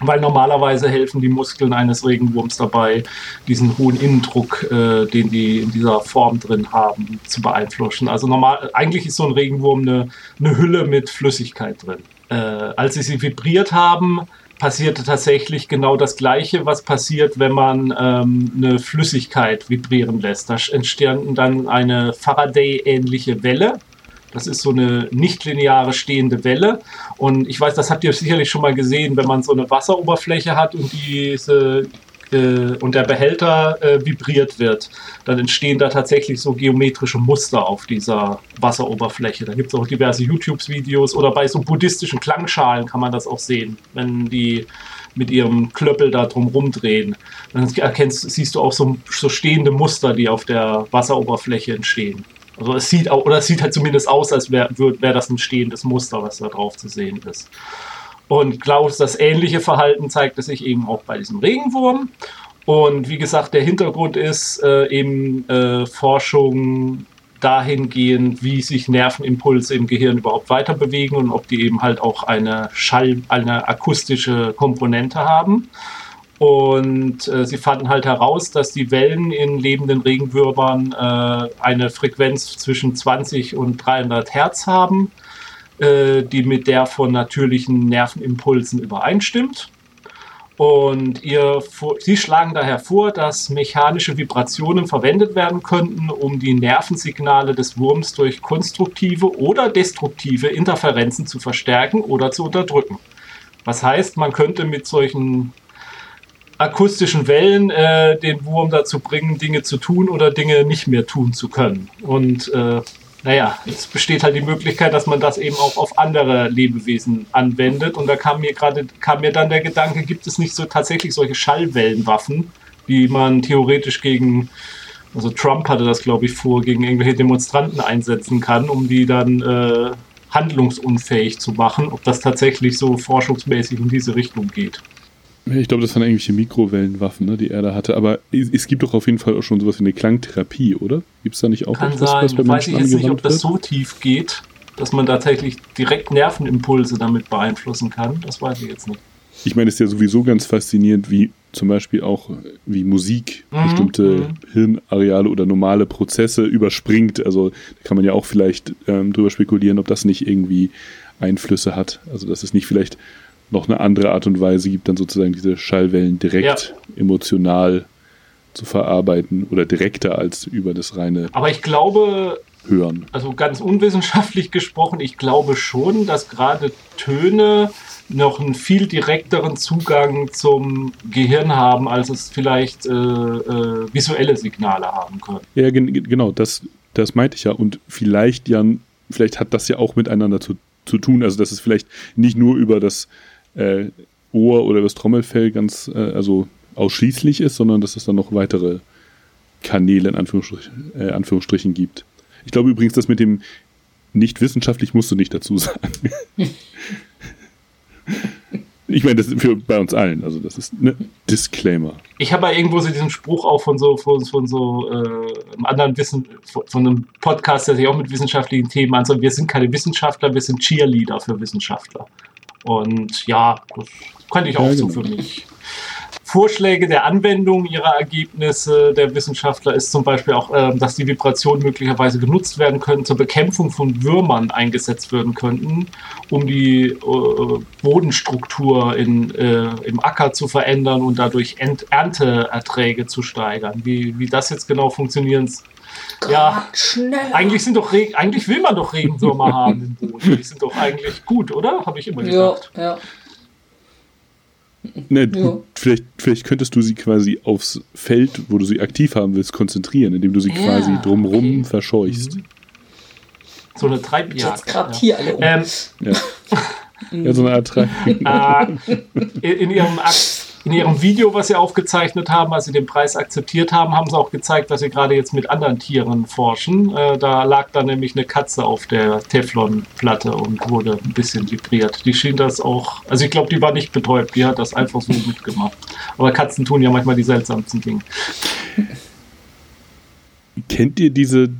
weil normalerweise helfen die Muskeln eines Regenwurms dabei, diesen hohen Innendruck, äh, den die in dieser Form drin haben, zu beeinflussen. Also normal, eigentlich ist so ein Regenwurm eine, eine Hülle mit Flüssigkeit drin. Äh, als sie sie vibriert haben, passierte tatsächlich genau das Gleiche, was passiert, wenn man ähm, eine Flüssigkeit vibrieren lässt. Da entstanden dann eine Faraday-ähnliche Welle das ist so eine nicht-lineare stehende Welle. Und ich weiß, das habt ihr sicherlich schon mal gesehen, wenn man so eine Wasseroberfläche hat und diese äh, und der Behälter äh, vibriert wird, dann entstehen da tatsächlich so geometrische Muster auf dieser Wasseroberfläche. Da gibt es auch diverse YouTube-Videos oder bei so buddhistischen Klangschalen kann man das auch sehen, wenn die mit ihrem Klöppel da drum rumdrehen. Dann erkennst, siehst du auch so, so stehende Muster, die auf der Wasseroberfläche entstehen. Also es sieht auch, oder es sieht halt zumindest aus, als wäre wär das ein stehendes Muster, was da drauf zu sehen ist. Und Klaus, das ähnliche Verhalten zeigte sich eben auch bei diesem Regenwurm. Und wie gesagt, der Hintergrund ist äh, eben äh, Forschung dahingehend, wie sich Nervenimpulse im Gehirn überhaupt weiter bewegen und ob die eben halt auch eine Schall, eine akustische Komponente haben. Und äh, sie fanden halt heraus, dass die Wellen in lebenden Regenwürmern äh, eine Frequenz zwischen 20 und 300 Hertz haben, äh, die mit der von natürlichen Nervenimpulsen übereinstimmt. Und ihr, sie schlagen daher vor, dass mechanische Vibrationen verwendet werden könnten, um die Nervensignale des Wurms durch konstruktive oder destruktive Interferenzen zu verstärken oder zu unterdrücken. Was heißt, man könnte mit solchen akustischen Wellen äh, den Wurm dazu bringen, Dinge zu tun oder Dinge nicht mehr tun zu können. Und äh, naja, es besteht halt die Möglichkeit, dass man das eben auch auf andere Lebewesen anwendet. Und da kam mir gerade, kam mir dann der Gedanke, gibt es nicht so tatsächlich solche Schallwellenwaffen, die man theoretisch gegen, also Trump hatte das, glaube ich, vor, gegen irgendwelche Demonstranten einsetzen kann, um die dann äh, handlungsunfähig zu machen, ob das tatsächlich so forschungsmäßig in diese Richtung geht. Ich glaube, das waren irgendwelche Mikrowellenwaffen, ne, die er da hatte. Aber es gibt doch auf jeden Fall auch schon sowas wie eine Klangtherapie, oder? Gibt es da nicht auch Kann etwas, sein. was bei Weiß ich jetzt nicht, ob das so tief geht, dass man tatsächlich direkt Nervenimpulse damit beeinflussen kann. Das weiß ich jetzt nicht. Ich meine, es ist ja sowieso ganz faszinierend, wie zum Beispiel auch wie Musik mhm, bestimmte mhm. Hirnareale oder normale Prozesse überspringt. Also da kann man ja auch vielleicht ähm, drüber spekulieren, ob das nicht irgendwie Einflüsse hat. Also dass es nicht vielleicht noch eine andere Art und Weise gibt, dann sozusagen diese Schallwellen direkt ja. emotional zu verarbeiten oder direkter als über das reine. Aber ich glaube, hören. Also ganz unwissenschaftlich gesprochen, ich glaube schon, dass gerade Töne noch einen viel direkteren Zugang zum Gehirn haben, als es vielleicht äh, äh, visuelle Signale haben können. Ja, gen genau, das, das meinte ich ja. Und vielleicht, Jan, vielleicht hat das ja auch miteinander zu, zu tun. Also, dass es vielleicht nicht nur über das äh, Ohr oder das Trommelfell ganz, äh, also ausschließlich ist, sondern dass es dann noch weitere Kanäle in Anführungsstrichen, äh, Anführungsstrichen gibt. Ich glaube übrigens, das mit dem nicht wissenschaftlich musst du nicht dazu sagen. Ich meine, das ist für bei uns allen, also das ist ein Disclaimer. Ich habe ja irgendwo so diesen Spruch auch von so von, von so äh, einem anderen Wissen, von, von, einem Podcast, der sich auch mit wissenschaftlichen Themen anschaut. Wir sind keine Wissenschaftler, wir sind Cheerleader für Wissenschaftler. Und ja, das könnte ich auch ja, so genau. für mich. Vorschläge der Anwendung ihrer Ergebnisse der Wissenschaftler ist zum Beispiel auch, äh, dass die Vibrationen möglicherweise genutzt werden können, zur Bekämpfung von Würmern eingesetzt werden könnten, um die äh, Bodenstruktur in, äh, im Acker zu verändern und dadurch Ent Ernteerträge zu steigern. Wie, wie das jetzt genau funktioniert, ja, schneller. Eigentlich sind doch Regen, eigentlich will man doch Regenwürmer haben im Boden. Die sind doch eigentlich gut, oder? Habe ich immer gedacht. Ja, ja. Ne, ja. vielleicht, vielleicht könntest du sie quasi aufs Feld, wo du sie aktiv haben willst, konzentrieren, indem du sie ja, quasi drumrum okay. verscheuchst. Mhm. So eine Treibjagd. Jetzt gerade hier alle um. Ähm, ja. ja, so eine Art Treibjagd. Äh, in, in ihrem Akt in ihrem Video, was sie aufgezeichnet haben, als sie den Preis akzeptiert haben, haben sie auch gezeigt, dass sie gerade jetzt mit anderen Tieren forschen. Äh, da lag da nämlich eine Katze auf der Teflonplatte und wurde ein bisschen vibriert. Die schien das auch, also ich glaube, die war nicht betäubt, die hat das einfach so mitgemacht. Aber Katzen tun ja manchmal die seltsamsten Dinge. Kennt ihr diese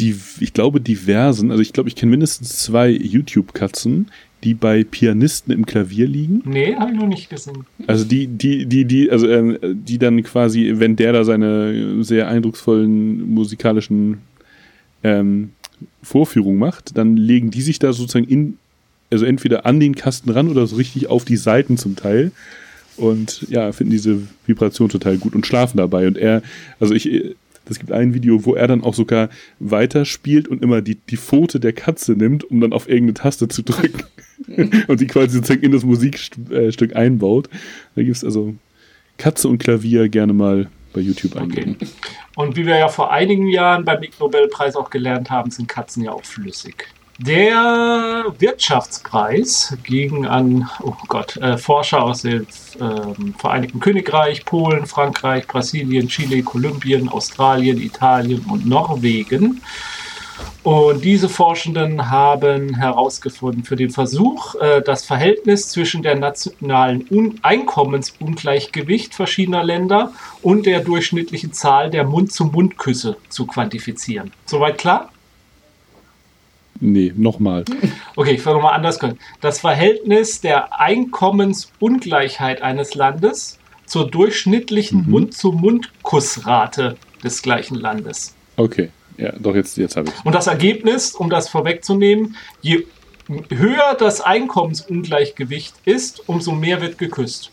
die, ich glaube, diversen, also ich glaube, ich kenne mindestens zwei YouTube-Katzen, die bei Pianisten im Klavier liegen. Nee, habe ich noch nicht gesehen. Also die, die, die, die, also ähm, die dann quasi, wenn der da seine sehr eindrucksvollen musikalischen ähm, Vorführungen macht, dann legen die sich da sozusagen in, also entweder an den Kasten ran oder so richtig auf die Seiten zum Teil. Und ja, finden diese Vibration total gut und schlafen dabei. Und er, also ich, es gibt ein Video, wo er dann auch sogar weiterspielt und immer die, die Pfote der Katze nimmt, um dann auf irgendeine Taste zu drücken. und die quasi sozusagen in das Musikstück einbaut. Da gibt es also Katze und Klavier gerne mal bei YouTube eingeben. Okay. Und wie wir ja vor einigen Jahren beim Ig Nobelpreis auch gelernt haben, sind Katzen ja auch flüssig. Der Wirtschaftspreis ging an, oh Gott, äh, Forscher aus dem äh, Vereinigten Königreich, Polen, Frankreich, Brasilien, Chile, Kolumbien, Australien, Italien und Norwegen. Und diese Forschenden haben herausgefunden, für den Versuch, äh, das Verhältnis zwischen der nationalen Un Einkommensungleichgewicht verschiedener Länder und der durchschnittlichen Zahl der Mund-zu-Mund-Küsse zu quantifizieren. Soweit klar? Nee, nochmal. Okay, ich will nochmal anders können. Das Verhältnis der Einkommensungleichheit eines Landes zur durchschnittlichen mhm. Mund-zu-Mund-Kussrate des gleichen Landes. Okay, ja, doch, jetzt, jetzt habe ich Und das Ergebnis, um das vorwegzunehmen, je höher das Einkommensungleichgewicht ist, umso mehr wird geküsst.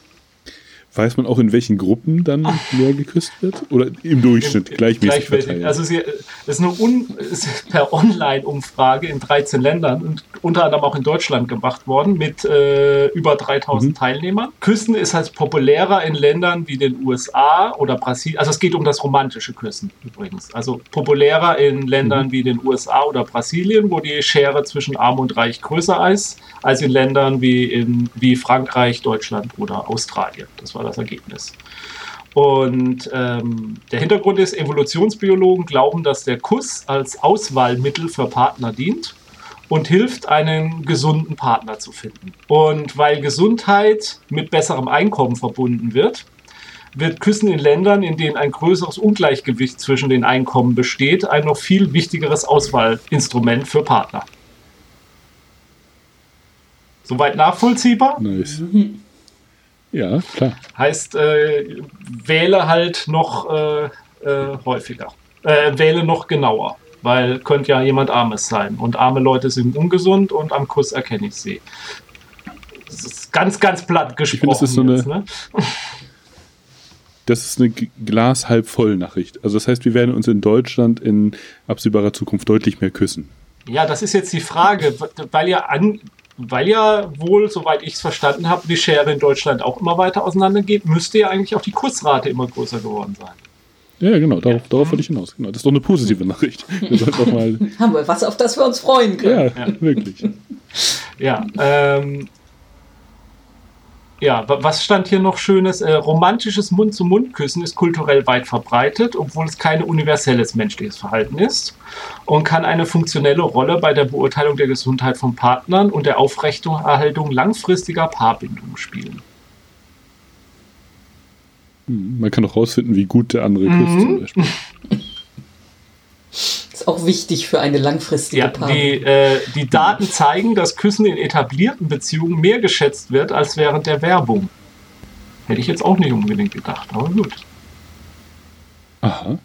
Weiß man auch, in welchen Gruppen dann mehr geküsst wird? Oder im Durchschnitt gleichmäßig verteilt? Also es ist eine Un, ist per Online-Umfrage in 13 Ländern und unter anderem auch in Deutschland gemacht worden mit äh, über 3000 mhm. Teilnehmern. Küssen ist halt populärer in Ländern wie den USA oder Brasilien. Also es geht um das romantische Küssen übrigens. Also populärer in Ländern mhm. wie den USA oder Brasilien, wo die Schere zwischen Arm und Reich größer ist, als in Ländern wie, in, wie Frankreich, Deutschland oder Australien. Das war war das Ergebnis. Und ähm, der Hintergrund ist, Evolutionsbiologen glauben, dass der Kuss als Auswahlmittel für Partner dient und hilft, einen gesunden Partner zu finden. Und weil Gesundheit mit besserem Einkommen verbunden wird, wird Küssen in Ländern, in denen ein größeres Ungleichgewicht zwischen den Einkommen besteht, ein noch viel wichtigeres Auswahlinstrument für Partner. Soweit nachvollziehbar? Nice. Ja, klar. Heißt, äh, wähle halt noch äh, äh, häufiger. Äh, wähle noch genauer. Weil könnte ja jemand Armes sein. Und arme Leute sind ungesund und am Kuss erkenne ich sie. Das ist ganz, ganz platt gesprochen. Ich find, das ist so jetzt, eine, ne? Das ist eine Glas halb voll Nachricht. Also das heißt, wir werden uns in Deutschland in absehbarer Zukunft deutlich mehr küssen. Ja, das ist jetzt die Frage, weil ja an, weil ja wohl, soweit ich es verstanden habe, die Schere in Deutschland auch immer weiter auseinandergeht, müsste ja eigentlich auch die Kursrate immer größer geworden sein. Ja, genau, darauf, ja. darauf wollte ich hinaus. Genau. Das ist doch eine positive Nachricht. Wir doch mal Haben wir was, auf das wir uns freuen können. Ja, ja. wirklich. Ja, ähm, ja, was stand hier noch Schönes? Äh, romantisches Mund-zu-Mund-Küssen ist kulturell weit verbreitet, obwohl es kein universelles menschliches Verhalten ist und kann eine funktionelle Rolle bei der Beurteilung der Gesundheit von Partnern und der Aufrechterhaltung langfristiger Paarbindungen spielen. Hm, man kann auch herausfinden, wie gut der andere küsst, mhm. zum Beispiel. Ist auch wichtig für eine langfristige ja, Paarung. Die, äh, die Daten zeigen, dass Küssen in etablierten Beziehungen mehr geschätzt wird als während der Werbung. Hätte ich jetzt auch nicht unbedingt gedacht, aber gut. Aha.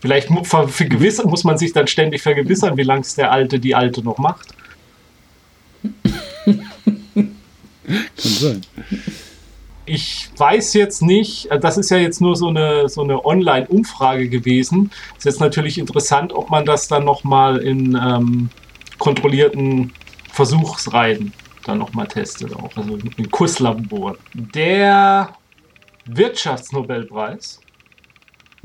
Vielleicht muss man sich dann ständig vergewissern, wie lange es der Alte, die Alte noch macht. Kann sein ich weiß jetzt nicht, äh, das ist ja jetzt nur so eine, so eine Online-Umfrage gewesen. Ist jetzt natürlich interessant, ob man das dann nochmal in ähm, kontrollierten Versuchsreihen dann nochmal testet, auch also in Kusslabor. Der Wirtschaftsnobelpreis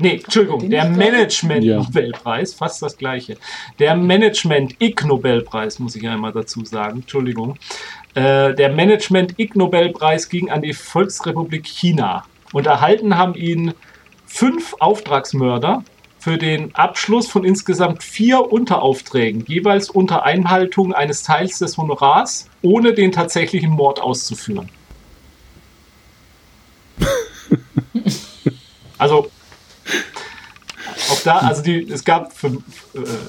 Nee, Entschuldigung, der Management-Nobelpreis, ja. fast das gleiche. Der Management-Ig-Nobelpreis, muss ich einmal dazu sagen, Entschuldigung. Äh, der Management-Ig Nobelpreis ging an die Volksrepublik China. Und erhalten haben ihn fünf Auftragsmörder für den Abschluss von insgesamt vier Unteraufträgen, jeweils unter Einhaltung eines Teils des Honorars, ohne den tatsächlichen Mord auszuführen. also auch da, also die, es gab für, äh,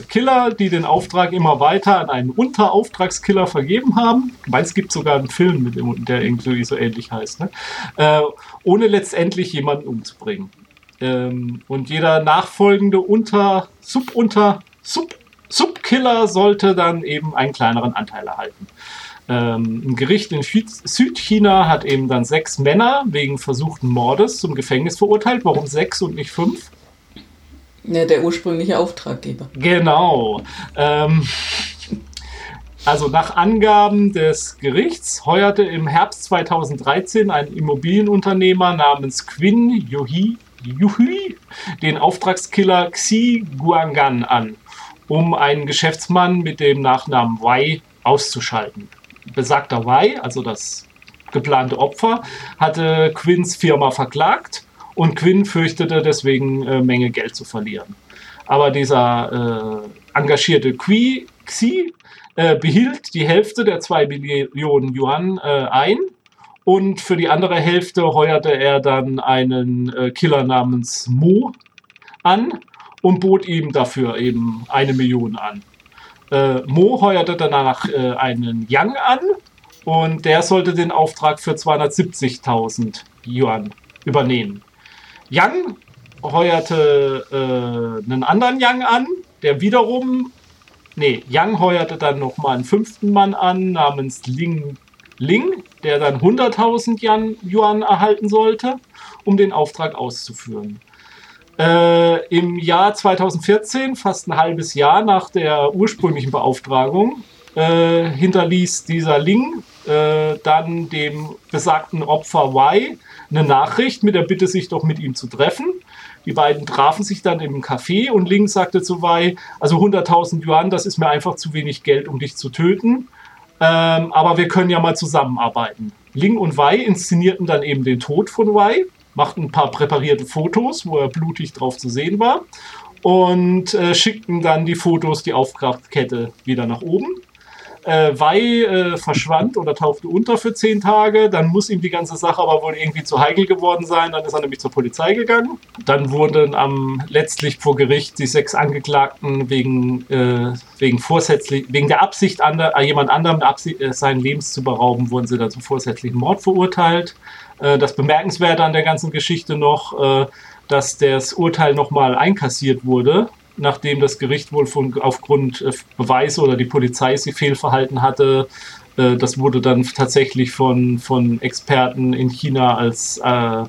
Killer, die den Auftrag immer weiter an einen Unterauftragskiller vergeben haben. Ich meine, es gibt sogar einen Film, mit dem, der irgendwie so ähnlich heißt, ne? äh, ohne letztendlich jemanden umzubringen. Ähm, und jeder nachfolgende Unter, Subunter, Sub, Subkiller sollte dann eben einen kleineren Anteil erhalten. Ähm, ein Gericht in Südchina hat eben dann sechs Männer wegen versuchten Mordes zum Gefängnis verurteilt. Warum sechs und nicht fünf? Ja, der ursprüngliche Auftraggeber. Genau. Ähm, Also nach Angaben des Gerichts heuerte im Herbst 2013 ein Immobilienunternehmer namens Quinn Yuhi, Yuhi den Auftragskiller Xi Guangan an, um einen Geschäftsmann mit dem Nachnamen Wei auszuschalten. Besagter Wei, also das geplante Opfer, hatte Quinns Firma verklagt und Quinn fürchtete deswegen äh, Menge Geld zu verlieren. Aber dieser äh, engagierte Qui, Xi äh, behielt die Hälfte der 2 Millionen Yuan äh, ein und für die andere Hälfte heuerte er dann einen äh, Killer namens Mo an und bot ihm dafür eben eine Million an. Äh, Mo heuerte danach äh, einen Yang an und der sollte den Auftrag für 270.000 Yuan übernehmen. Yang heuerte äh, einen anderen Yang an, der wiederum nee, Yang heuerte dann nochmal einen fünften Mann an, namens Ling Ling, der dann 100.000 Yuan erhalten sollte, um den Auftrag auszuführen. Äh, Im Jahr 2014, fast ein halbes Jahr nach der ursprünglichen Beauftragung, äh, hinterließ dieser Ling äh, dann dem besagten Opfer Y eine Nachricht mit der Bitte, sich doch mit ihm zu treffen. Die beiden trafen sich dann im Café und Ling sagte zu Wei, also 100.000 Yuan, das ist mir einfach zu wenig Geld, um dich zu töten. Ähm, aber wir können ja mal zusammenarbeiten. Ling und Wei inszenierten dann eben den Tod von Wei, machten ein paar präparierte Fotos, wo er blutig drauf zu sehen war und äh, schickten dann die Fotos, die Aufkraftkette wieder nach oben äh, Wei äh, verschwand oder tauchte unter für zehn Tage. Dann muss ihm die ganze Sache aber wohl irgendwie zu heikel geworden sein. Dann ist er nämlich zur Polizei gegangen. Dann wurden am letztlich vor Gericht die sechs Angeklagten wegen, äh, wegen, vorsätzlich, wegen der Absicht, ander, äh, jemand anderem Absicht, äh, seinen Lebens zu berauben, wurden sie dann zum vorsätzlichen Mord verurteilt. Äh, das Bemerkenswerte an der ganzen Geschichte noch, dass das Urteil nochmal einkassiert wurde nachdem das Gericht wohl von, aufgrund äh, Beweise oder die Polizei sie fehlverhalten hatte. Äh, das wurde dann tatsächlich von, von Experten in China als äh,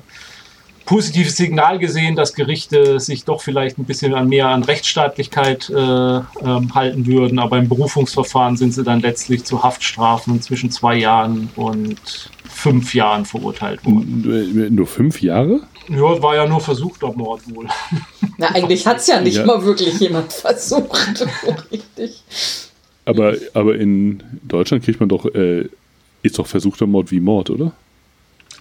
positives Signal gesehen, dass Gerichte sich doch vielleicht ein bisschen mehr an Rechtsstaatlichkeit äh, ähm, halten würden. Aber im Berufungsverfahren sind sie dann letztlich zu Haftstrafen zwischen zwei Jahren und fünf Jahren verurteilt worden. Nur fünf Jahre? Ja, war ja nur versuchter Mord wohl. Na, eigentlich hat es ja nicht ja. mal wirklich jemand versucht. richtig. Aber, aber in Deutschland kriegt man doch, äh, ist doch versuchter Mord wie Mord, oder?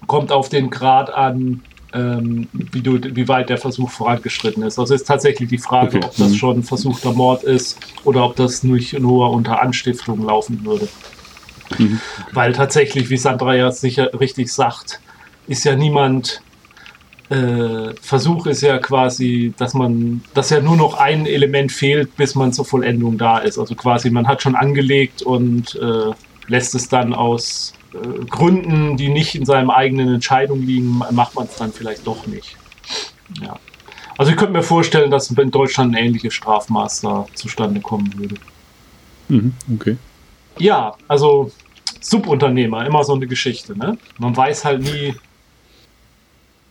Kommt auf den Grad an, ähm, wie, du, wie weit der Versuch vorangeschritten ist. Also ist tatsächlich die Frage, okay. ob das mhm. schon versuchter Mord ist oder ob das nur, nur unter Anstiftung laufen würde. Mhm. Weil tatsächlich, wie Sandra ja sicher richtig sagt, ist ja niemand äh, Versuch ist ja quasi, dass man, dass ja nur noch ein Element fehlt, bis man zur Vollendung da ist. Also quasi, man hat schon angelegt und äh, lässt es dann aus äh, Gründen, die nicht in seinem eigenen Entscheidung liegen, macht man es dann vielleicht doch nicht. Ja. Also ich könnte mir vorstellen, dass in Deutschland ein ähnliches Strafmaß da zustande kommen würde. Mhm, okay. Ja, also Subunternehmer, immer so eine Geschichte. Ne? Man weiß halt nie,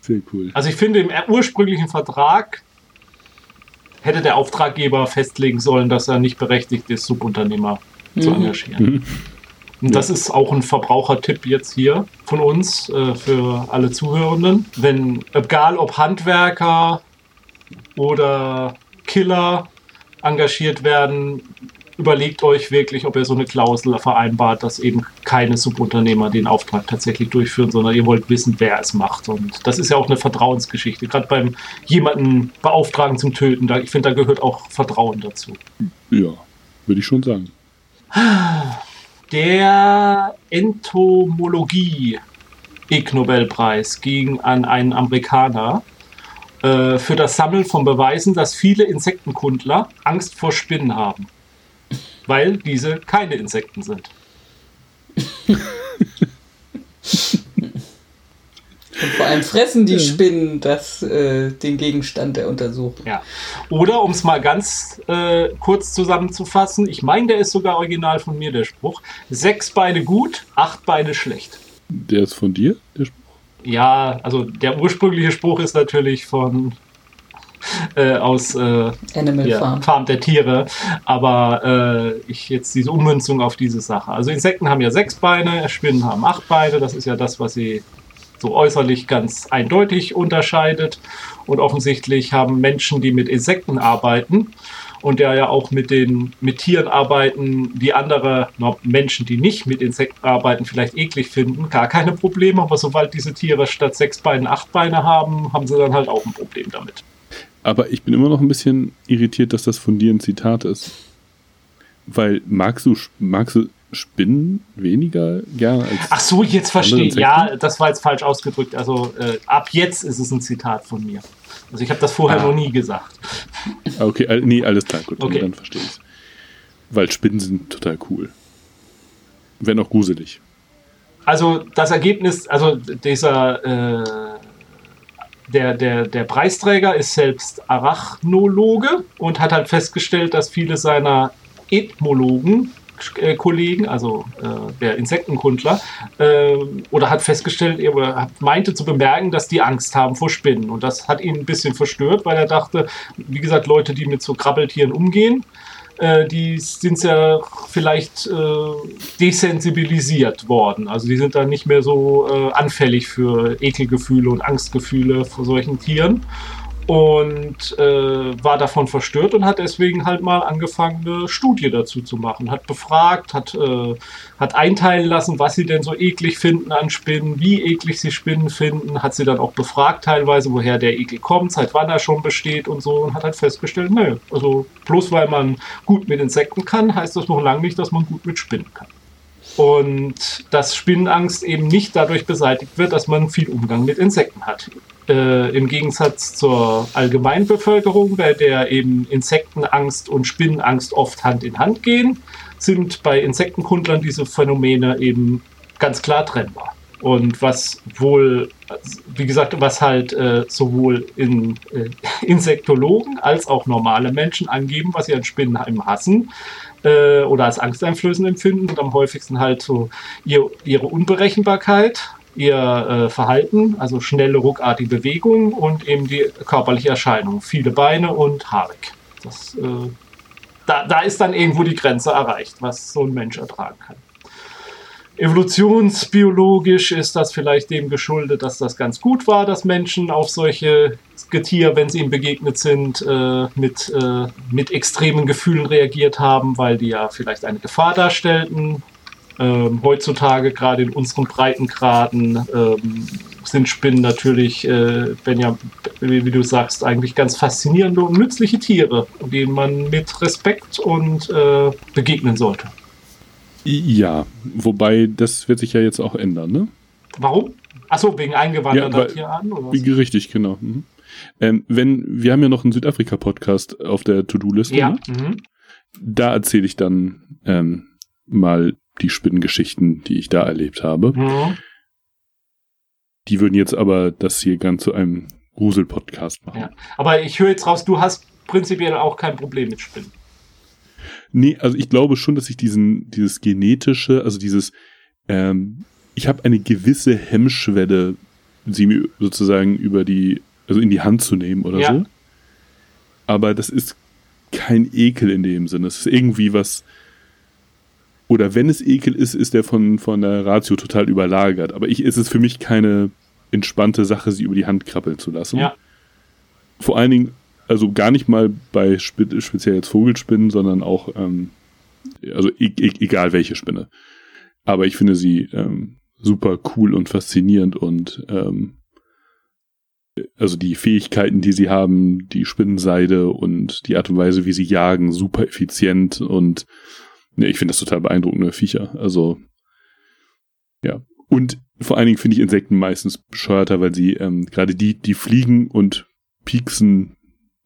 sehr cool. Also ich finde, im ursprünglichen Vertrag hätte der Auftraggeber festlegen sollen, dass er nicht berechtigt ist, Subunternehmer mhm. zu engagieren. Mhm. Und das ist auch ein Verbrauchertipp jetzt hier von uns äh, für alle Zuhörenden. Wenn, egal ob Handwerker oder Killer engagiert werden, überlegt euch wirklich, ob ihr so eine Klausel vereinbart, dass eben keine Subunternehmer den Auftrag tatsächlich durchführen, sondern ihr wollt wissen, wer es macht. Und das ist ja auch eine Vertrauensgeschichte. Gerade beim jemanden beauftragen zum Töten, da, ich finde, da gehört auch Vertrauen dazu. Ja, würde ich schon sagen. Der Entomologie Ig Nobelpreis ging an einen Amerikaner äh, für das Sammeln von Beweisen, dass viele Insektenkundler Angst vor Spinnen haben weil diese keine Insekten sind. Und vor allem fressen die Spinnen das, äh, den Gegenstand der Untersuchung. Ja. Oder um es mal ganz äh, kurz zusammenzufassen, ich meine, der ist sogar original von mir, der Spruch. Sechs Beine gut, acht Beine schlecht. Der ist von dir, der Spruch? Ja, also der ursprüngliche Spruch ist natürlich von äh, aus äh, Animal ja, Farm. Farm der Tiere. Aber äh, ich jetzt diese Ummünzung auf diese Sache. Also Insekten haben ja sechs Beine, Spinnen haben acht Beine. Das ist ja das, was sie so äußerlich ganz eindeutig unterscheidet. Und offensichtlich haben Menschen, die mit Insekten arbeiten, und der ja auch mit den mit Tieren arbeiten, die andere na, Menschen, die nicht mit Insekten arbeiten, vielleicht eklig finden, gar keine Probleme. Aber sobald diese Tiere statt sechs Beinen acht Beine haben, haben sie dann halt auch ein Problem damit. Aber ich bin immer noch ein bisschen irritiert, dass das von dir ein Zitat ist. Weil magst du, magst du Spinnen weniger gerne als. Ach so, jetzt verstehe ich. Ja, das war jetzt falsch ausgedrückt. Also äh, ab jetzt ist es ein Zitat von mir. Also ich habe das vorher ah. noch nie gesagt. Ah, okay, nee, alles klar, gut, okay. dann verstehe ich es. Weil Spinnen sind total cool. Wenn auch gruselig. Also das Ergebnis, also dieser äh, der, der, der Preisträger ist selbst Arachnologe und hat halt festgestellt, dass viele seiner Ethmologen äh, Kollegen, also äh, der Insektenkundler, äh, oder hat festgestellt, er meinte zu bemerken, dass die Angst haben vor Spinnen. Und das hat ihn ein bisschen verstört, weil er dachte, wie gesagt, Leute, die mit so Krabbeltieren umgehen, äh, die sind ja vielleicht äh, desensibilisiert worden. Also die sind dann nicht mehr so äh, anfällig für Ekelgefühle und Angstgefühle vor solchen Tieren und äh, war davon verstört und hat deswegen halt mal angefangen, eine Studie dazu zu machen. Hat befragt, hat, äh, hat einteilen lassen, was sie denn so eklig finden an Spinnen, wie eklig sie Spinnen finden, hat sie dann auch befragt teilweise, woher der Ekel kommt, seit wann er schon besteht und so und hat halt festgestellt, nö, also bloß weil man gut mit Insekten kann, heißt das noch lange nicht, dass man gut mit Spinnen kann. Und dass Spinnenangst eben nicht dadurch beseitigt wird, dass man viel Umgang mit Insekten hat. Äh, Im Gegensatz zur Allgemeinbevölkerung, bei der eben Insektenangst und Spinnenangst oft Hand in Hand gehen, sind bei Insektenkundlern diese Phänomene eben ganz klar trennbar. Und was wohl, wie gesagt, was halt äh, sowohl in, äh, Insektologen als auch normale Menschen angeben, was sie an Spinnen hassen äh, oder als angsteinflößend empfinden und am häufigsten halt so ihr, ihre Unberechenbarkeit, ihr äh, Verhalten, also schnelle, ruckartige Bewegungen und eben die körperliche Erscheinung, viele Beine und haarig. Das, äh, da, da ist dann irgendwo die Grenze erreicht, was so ein Mensch ertragen kann. Evolutionsbiologisch ist das vielleicht dem geschuldet, dass das ganz gut war, dass Menschen auf solche Getier, wenn sie ihm begegnet sind, äh, mit, äh, mit extremen Gefühlen reagiert haben, weil die ja vielleicht eine Gefahr darstellten. Ähm, heutzutage, gerade in unseren Breitengraden, ähm, sind Spinnen natürlich, äh, wenn ja, wie, wie, du sagst, eigentlich ganz faszinierende und nützliche Tiere, denen man mit Respekt und äh, begegnen sollte. Ja, wobei das wird sich ja jetzt auch ändern, ne? Warum? Achso, wegen eingewanderter ja, Tierarten? Oder was? Richtig, genau. Mhm. Ähm, wenn, wir haben ja noch einen Südafrika-Podcast auf der To-Do-Liste. Ja. Ne? Mhm. Da erzähle ich dann ähm, mal die Spinnengeschichten, die ich da erlebt habe. Mhm. Die würden jetzt aber das hier ganz zu einem Grusel-Podcast machen. Ja. Aber ich höre jetzt raus, du hast prinzipiell auch kein Problem mit Spinnen. Nee, also ich glaube schon, dass ich diesen, dieses genetische, also dieses, ähm, ich habe eine gewisse Hemmschwelle, sie mir sozusagen über die, also in die Hand zu nehmen oder ja. so. Aber das ist kein Ekel in dem Sinne. Es ist irgendwie was, oder wenn es Ekel ist, ist der von, von der Ratio total überlagert. Aber ich, ist es für mich keine entspannte Sache, sie über die Hand krabbeln zu lassen. Ja. Vor allen Dingen, also gar nicht mal bei spe speziell jetzt Vogelspinnen, sondern auch, ähm, also e e egal welche Spinne. Aber ich finde sie ähm, super cool und faszinierend und ähm, also die Fähigkeiten, die sie haben, die Spinnenseide und die Art und Weise, wie sie jagen, super effizient und ne, ich finde das total beeindruckende Viecher. Also ja. Und vor allen Dingen finde ich Insekten meistens bescheuerter, weil sie ähm, gerade die, die fliegen und pieksen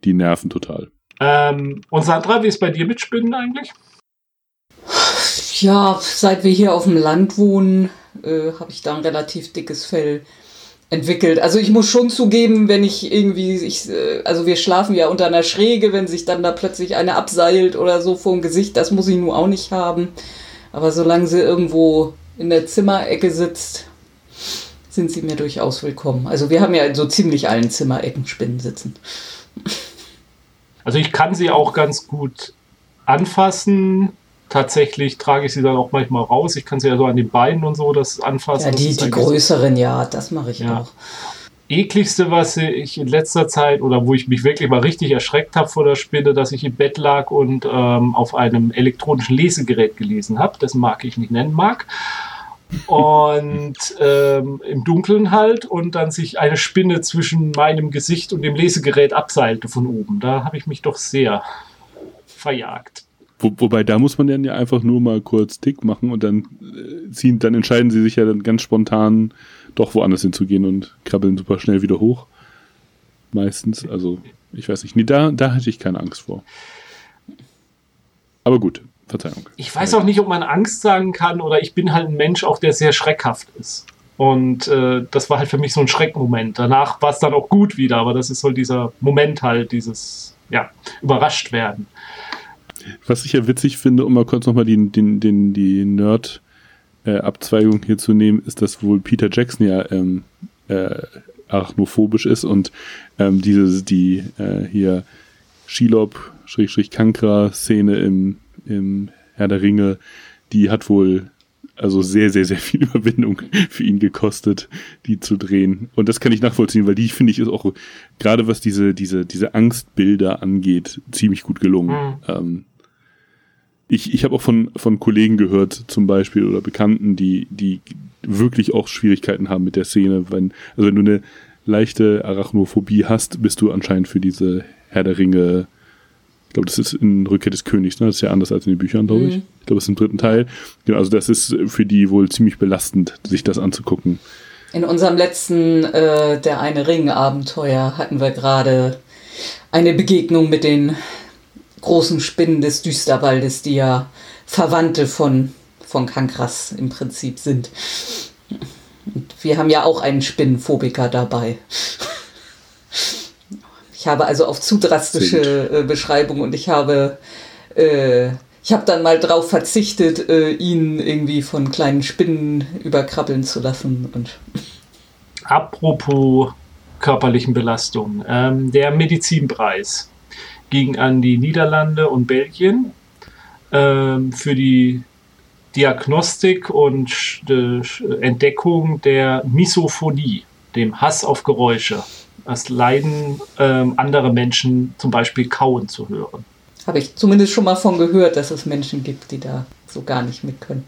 die nerven total. Ähm, und Sandra, wie ist bei dir mit Spinnen eigentlich? Ja, seit wir hier auf dem Land wohnen, äh, habe ich da ein relativ dickes Fell entwickelt. Also ich muss schon zugeben, wenn ich irgendwie, ich, äh, also wir schlafen ja unter einer Schräge, wenn sich dann da plötzlich eine abseilt oder so vor dem Gesicht, das muss ich nun auch nicht haben. Aber solange sie irgendwo in der Zimmerecke sitzt, sind sie mir durchaus willkommen. Also wir haben ja in so ziemlich allen Zimmerecken Spinnen sitzen. Also ich kann sie auch ganz gut anfassen. Tatsächlich trage ich sie dann auch manchmal raus. Ich kann sie ja so an den Beinen und so das anfassen. Ja, die, die größeren, ja, das mache ich ja. auch. Ekligste, was ich in letzter Zeit oder wo ich mich wirklich mal richtig erschreckt habe vor der Spinne, dass ich im Bett lag und ähm, auf einem elektronischen Lesegerät gelesen habe, dessen mag ich nicht nennen mag und ähm, im Dunkeln halt und dann sich eine Spinne zwischen meinem Gesicht und dem Lesegerät abseilte von oben. Da habe ich mich doch sehr verjagt. Wo, wobei da muss man dann ja einfach nur mal kurz Tick machen und dann äh, ziehen, dann entscheiden sie sich ja dann ganz spontan doch woanders hinzugehen und krabbeln super schnell wieder hoch. Meistens, also ich weiß nicht, nee, da, da hätte ich keine Angst vor. Aber gut, Verzeihung. Ich weiß auch nicht, ob man Angst sagen kann oder ich bin halt ein Mensch, auch der sehr schreckhaft ist. Und äh, das war halt für mich so ein Schreckmoment. Danach war es dann auch gut wieder, aber das ist so dieser Moment halt, dieses, ja, überrascht werden. Was ich ja witzig finde, um mal kurz nochmal die, den, den, die Nerd-Abzweigung hier zu nehmen, ist, dass wohl Peter Jackson ja ähm, äh, arachnophobisch ist und ähm, diese, die äh, hier Shelob-Kankra-Szene im im Herr der Ringe, die hat wohl also sehr, sehr, sehr viel Überwindung für ihn gekostet, die zu drehen. Und das kann ich nachvollziehen, weil die finde ich ist auch gerade was diese, diese, diese Angstbilder angeht, ziemlich gut gelungen. Mhm. Ähm, ich ich habe auch von, von Kollegen gehört, zum Beispiel, oder Bekannten, die, die wirklich auch Schwierigkeiten haben mit der Szene. Wenn, also wenn du eine leichte Arachnophobie hast, bist du anscheinend für diese Herr der Ringe glaube, das ist in Rückkehr des Königs, ne? Das ist ja anders als in den Büchern, glaube ich. Mhm. Ich glaube, es ist im dritten Teil. Genau, also das ist für die wohl ziemlich belastend, sich das anzugucken. In unserem letzten äh, Der eine Ring-Abenteuer hatten wir gerade eine Begegnung mit den großen Spinnen des Düsterwaldes, die ja Verwandte von, von Kankras im Prinzip sind. Und wir haben ja auch einen Spinnenphobiker dabei. Ich habe also auf zu drastische äh, Beschreibung und ich habe, äh, ich habe dann mal drauf verzichtet, äh, ihn irgendwie von kleinen Spinnen überkrabbeln zu lassen. Und Apropos körperlichen Belastungen, ähm, der Medizinpreis ging an die Niederlande und Belgien ähm, für die Diagnostik und Entdeckung der Misophonie, dem Hass auf Geräusche das Leiden ähm, anderer Menschen zum Beispiel kauen zu hören. Habe ich zumindest schon mal von gehört, dass es Menschen gibt, die da so gar nicht mit können.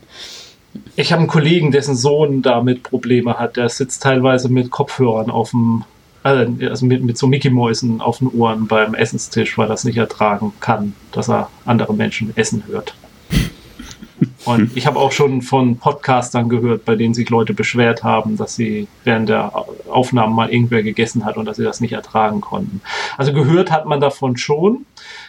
Ich habe einen Kollegen, dessen Sohn damit Probleme hat. Der sitzt teilweise mit Kopfhörern auf dem, äh, also mit, mit so Mickey-Mäusen auf den Ohren beim Essenstisch, weil er es nicht ertragen kann, dass er andere Menschen essen hört. Und ich habe auch schon von Podcastern gehört, bei denen sich Leute beschwert haben, dass sie während der Aufnahmen mal irgendwer gegessen hat und dass sie das nicht ertragen konnten. Also gehört hat man davon schon.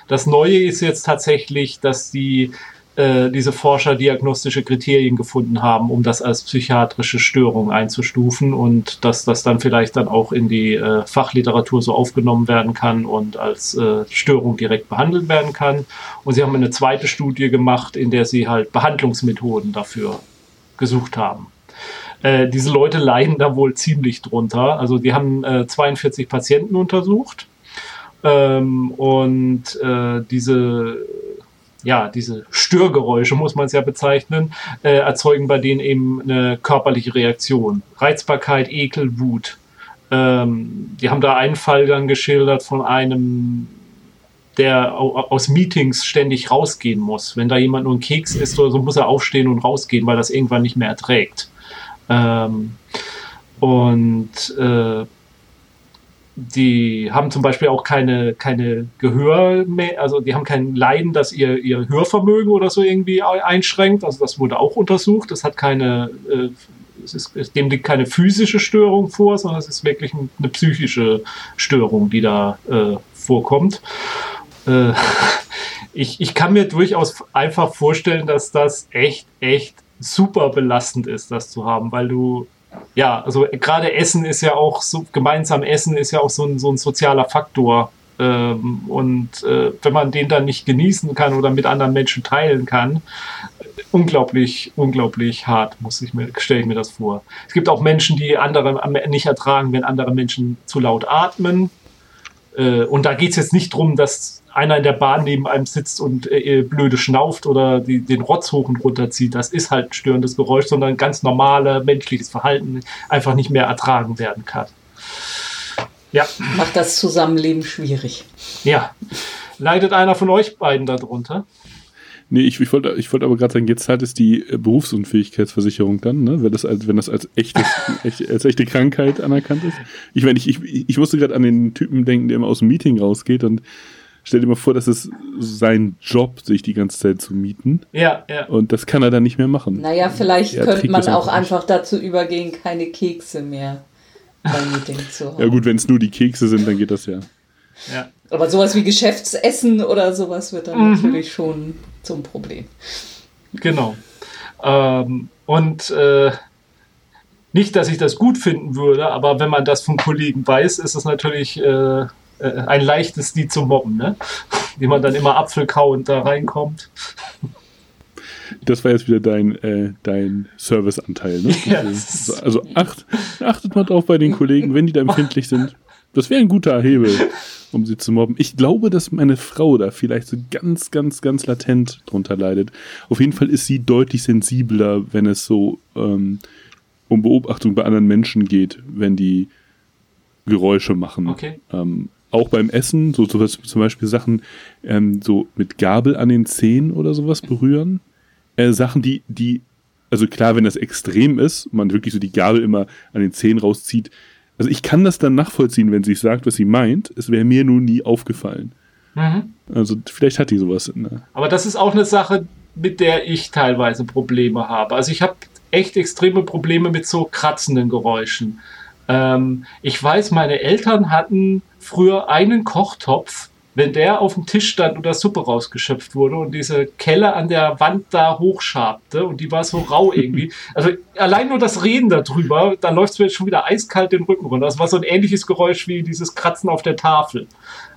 Das Neue ist jetzt tatsächlich, dass die äh, diese Forscher diagnostische Kriterien gefunden haben, um das als psychiatrische Störung einzustufen und dass das dann vielleicht dann auch in die äh, Fachliteratur so aufgenommen werden kann und als äh, Störung direkt behandelt werden kann. Und sie haben eine zweite Studie gemacht, in der sie halt Behandlungsmethoden dafür gesucht haben. Äh, diese Leute leiden da wohl ziemlich drunter. Also die haben äh, 42 Patienten untersucht ähm, und äh, diese ja, diese Störgeräusche, muss man es ja bezeichnen, äh, erzeugen bei denen eben eine körperliche Reaktion. Reizbarkeit, Ekel, Wut. Ähm, die haben da einen Fall dann geschildert von einem, der aus Meetings ständig rausgehen muss. Wenn da jemand nur ein Keks isst oder so, muss er aufstehen und rausgehen, weil das irgendwann nicht mehr erträgt. Ähm, und äh, die haben zum Beispiel auch keine, keine Gehör mehr, also die haben kein Leiden, das ihr, ihr Hörvermögen oder so irgendwie einschränkt. Also das wurde auch untersucht. Es hat keine, äh, es ist, dem liegt keine physische Störung vor, sondern es ist wirklich eine psychische Störung, die da äh, vorkommt. Äh, ich, ich kann mir durchaus einfach vorstellen, dass das echt, echt super belastend ist, das zu haben, weil du ja, also gerade Essen ist ja auch so, gemeinsam Essen ist ja auch so ein, so ein sozialer Faktor. Ähm, und äh, wenn man den dann nicht genießen kann oder mit anderen Menschen teilen kann, unglaublich, unglaublich hart, muss ich mir, stelle ich mir das vor. Es gibt auch Menschen, die andere nicht ertragen, wenn andere Menschen zu laut atmen. äh, und da geht es jetzt nicht darum, dass einer in der Bahn neben einem sitzt und äh, blöde schnauft oder die, den Rotz hoch und runter zieht. Das ist halt ein störendes Geräusch, sondern ganz normale menschliches Verhalten einfach nicht mehr ertragen werden kann. Ja. Macht das Zusammenleben schwierig. Ja. Leidet einer von euch beiden darunter? Nee, ich, ich wollte ich wollt aber gerade sagen, jetzt zahlt es die äh, Berufsunfähigkeitsversicherung dann, ne? wenn, das als, wenn das als, echtes, echt, als echte Krankheit anerkannt ist. Ich meine, ich, ich, ich musste gerade an den Typen denken, der immer aus dem Meeting rausgeht und stell dir mal vor, das ist sein Job, sich die ganze Zeit zu mieten. Ja, ja. Und das kann er dann nicht mehr machen. Naja, vielleicht er könnte man auch einfach dazu übergehen, keine Kekse mehr beim Meeting zu haben. Ja gut, wenn es nur die Kekse sind, dann geht das ja. Ja. Aber sowas wie Geschäftsessen oder sowas wird dann mhm. natürlich schon zum Problem. Genau. Ähm, und äh, nicht, dass ich das gut finden würde, aber wenn man das von Kollegen weiß, ist es natürlich äh, äh ein leichtes, die zu mobben, ne? Wie man dann immer Apfelkauend da reinkommt. Das war jetzt wieder dein, äh, dein Serviceanteil, ne? Yes. Also acht, achtet mal drauf bei den Kollegen, wenn die da empfindlich sind. Das wäre ein guter Hebel um sie zu mobben. Ich glaube, dass meine Frau da vielleicht so ganz, ganz, ganz latent drunter leidet. Auf jeden Fall ist sie deutlich sensibler, wenn es so ähm, um Beobachtung bei anderen Menschen geht, wenn die Geräusche machen. Okay. Ähm, auch beim Essen, so, so zum Beispiel Sachen ähm, so mit Gabel an den Zähnen oder sowas berühren. Äh, Sachen, die, die, also klar, wenn das extrem ist, man wirklich so die Gabel immer an den Zähnen rauszieht, also ich kann das dann nachvollziehen, wenn sie sagt, was sie meint. Es wäre mir nur nie aufgefallen. Mhm. Also vielleicht hat die sowas. Ne? Aber das ist auch eine Sache, mit der ich teilweise Probleme habe. Also ich habe echt extreme Probleme mit so kratzenden Geräuschen. Ähm, ich weiß, meine Eltern hatten früher einen Kochtopf, wenn der auf dem Tisch stand und da Suppe rausgeschöpft wurde und diese Kelle an der Wand da hochschabte und die war so rau irgendwie. Also allein nur das Reden darüber, da läuft es mir jetzt schon wieder eiskalt den Rücken runter. Das war so ein ähnliches Geräusch wie dieses Kratzen auf der Tafel.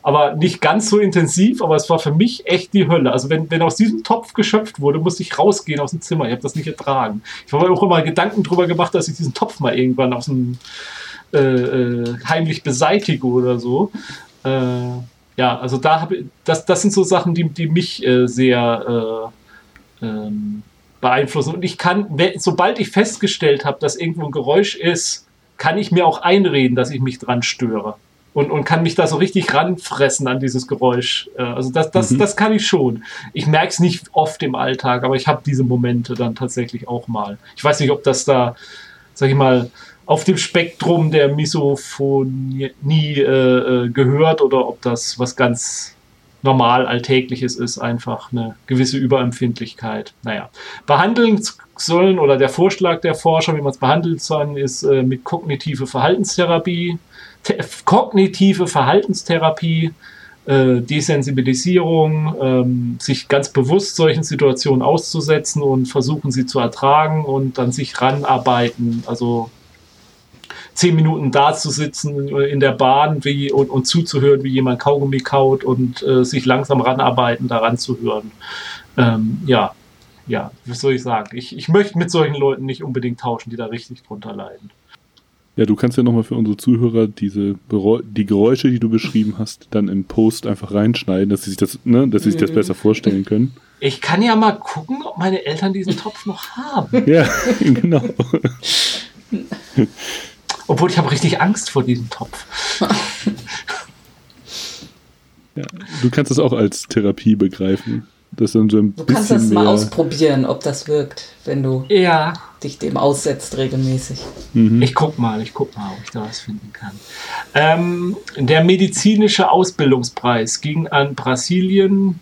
Aber nicht ganz so intensiv, aber es war für mich echt die Hölle. Also wenn, wenn aus diesem Topf geschöpft wurde, musste ich rausgehen aus dem Zimmer. Ich habe das nicht ertragen. Ich habe mir auch immer Gedanken drüber gemacht, dass ich diesen Topf mal irgendwann aus dem äh, äh, heimlich beseitige oder so. Äh, ja, also da habe das, das sind so Sachen, die, die mich äh, sehr äh, ähm, beeinflussen. Und ich kann, sobald ich festgestellt habe, dass irgendwo ein Geräusch ist, kann ich mir auch einreden, dass ich mich dran störe. Und, und kann mich da so richtig ranfressen an dieses Geräusch. Also das, das, mhm. das kann ich schon. Ich merke es nicht oft im Alltag, aber ich habe diese Momente dann tatsächlich auch mal. Ich weiß nicht, ob das da, sag ich mal, auf dem Spektrum der Misophonie äh, äh, gehört oder ob das was ganz normal Alltägliches ist, einfach eine gewisse Überempfindlichkeit. Naja, behandeln sollen oder der Vorschlag der Forscher, wie man es behandeln soll, ist äh, mit kognitive Verhaltenstherapie, kognitive Verhaltenstherapie, äh, Desensibilisierung, ähm, sich ganz bewusst solchen Situationen auszusetzen und versuchen sie zu ertragen und dann sich ranarbeiten, also zehn Minuten da zu sitzen in der Bahn wie, und, und zuzuhören, wie jemand Kaugummi kaut und äh, sich langsam ranarbeiten, daran zu hören. Ähm, ja, ja, was soll ich sagen? Ich, ich möchte mit solchen Leuten nicht unbedingt tauschen, die da richtig drunter leiden. Ja, du kannst ja nochmal für unsere Zuhörer diese die Geräusche, die du beschrieben hast, dann im Post einfach reinschneiden, dass sie sich das, ne, dass sie sich das besser vorstellen können. Ich kann ja mal gucken, ob meine Eltern diesen Topf noch haben. Ja, genau. Obwohl ich habe richtig Angst vor diesem Topf. ja, du kannst das auch als Therapie begreifen. Das dann so ein du kannst das mal ausprobieren, ob das wirkt, wenn du ja. dich dem aussetzt regelmäßig. Mhm. Ich guck mal, ich guck mal, ob ich da was finden kann. Ähm, der medizinische Ausbildungspreis ging an Brasilien,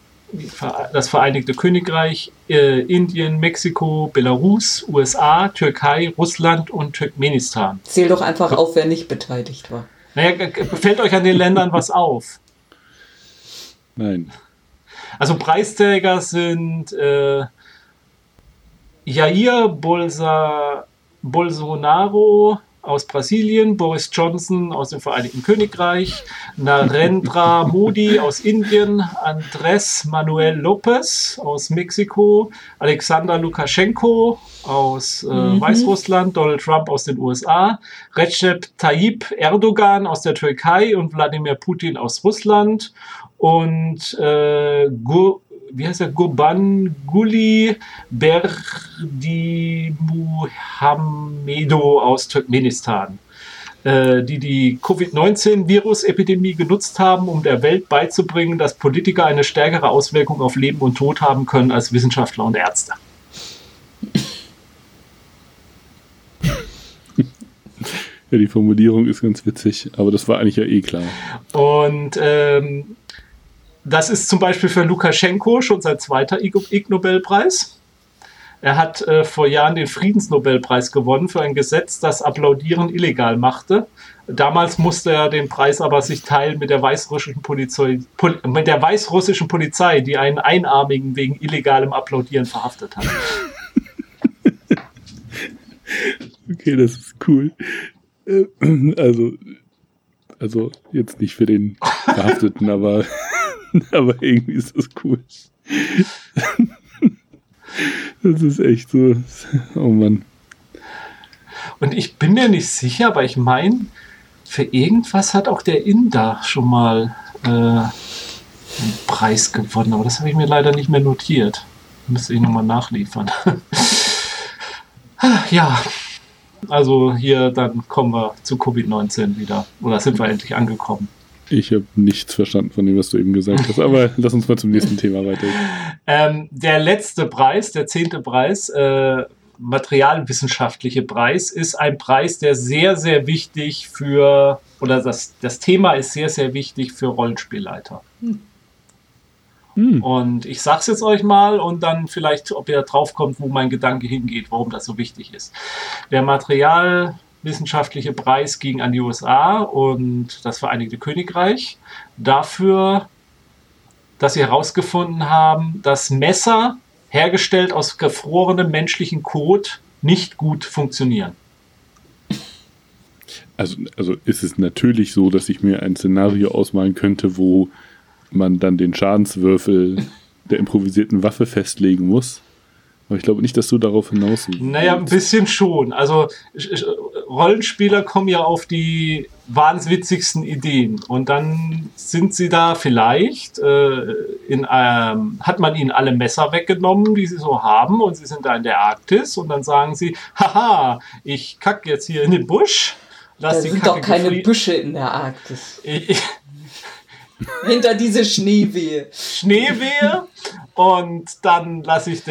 das Vereinigte Königreich, äh, Indien, Mexiko, Belarus, USA, Türkei, Russland und Turkmenistan. Zähl doch einfach auf, wer nicht beteiligt war. Naja, fällt euch an den Ländern was auf? Nein. Also Preisträger sind äh, Jair Bolsa, Bolsonaro, aus Brasilien, Boris Johnson aus dem Vereinigten Königreich, Narendra Modi aus Indien, Andrés Manuel López aus Mexiko, Alexander Lukaschenko aus äh, mhm. Weißrussland, Donald Trump aus den USA, Recep Tayyip Erdogan aus der Türkei und Wladimir Putin aus Russland und äh, wie heißt er, Gurban Guli Berdimuhamedo aus Turkmenistan, äh, die die Covid-19-Virus-Epidemie genutzt haben, um der Welt beizubringen, dass Politiker eine stärkere Auswirkung auf Leben und Tod haben können als Wissenschaftler und Ärzte. Ja, die Formulierung ist ganz witzig, aber das war eigentlich ja eh klar. Und ähm, das ist zum Beispiel für Lukaschenko schon sein zweiter Ig Nobelpreis. Er hat äh, vor Jahren den Friedensnobelpreis gewonnen für ein Gesetz, das Applaudieren illegal machte. Damals musste er den Preis aber sich teilen mit der weißrussischen Polizei, Pol mit der weißrussischen Polizei, die einen Einarmigen wegen illegalem Applaudieren verhaftet hat. okay, das ist cool. Äh, also, also jetzt nicht für den Verhafteten, aber aber irgendwie ist das cool. Das ist echt so. Oh Mann. Und ich bin mir nicht sicher, aber ich meine, für irgendwas hat auch der Inder schon mal äh, einen Preis gewonnen. Aber das habe ich mir leider nicht mehr notiert. Müsste ich nochmal nachliefern. ja. Also hier, dann kommen wir zu Covid-19 wieder. Oder sind wir endlich angekommen? Ich habe nichts verstanden von dem, was du eben gesagt hast, aber lass uns mal zum nächsten Thema weitergehen. Ähm, der letzte Preis, der zehnte Preis, äh, materialwissenschaftliche Preis, ist ein Preis, der sehr, sehr wichtig für, oder das, das Thema ist sehr, sehr wichtig für Rollenspielleiter. Hm. Hm. Und ich sag's jetzt euch mal und dann vielleicht, ob ihr drauf kommt, wo mein Gedanke hingeht, warum das so wichtig ist. Der Material wissenschaftliche Preis ging an die USA und das Vereinigte Königreich dafür, dass sie herausgefunden haben, dass Messer hergestellt aus gefrorenem menschlichen Kot nicht gut funktionieren. Also, also ist es natürlich so, dass ich mir ein Szenario ausmalen könnte, wo man dann den Schadenswürfel der improvisierten Waffe festlegen muss. Aber ich glaube nicht, dass du darauf hinaus willst. Naja, ein bisschen schon. Also Rollenspieler kommen ja auf die wahnwitzigsten Ideen und dann sind sie da vielleicht, äh, in, ähm, hat man ihnen alle Messer weggenommen, die sie so haben und sie sind da in der Arktis und dann sagen sie, haha, ich kack jetzt hier in den Busch. Lass da sind Kacke doch keine Büsche in der Arktis. Ich, Hinter diese Schneewehe. Schneewehe und dann lasse ich,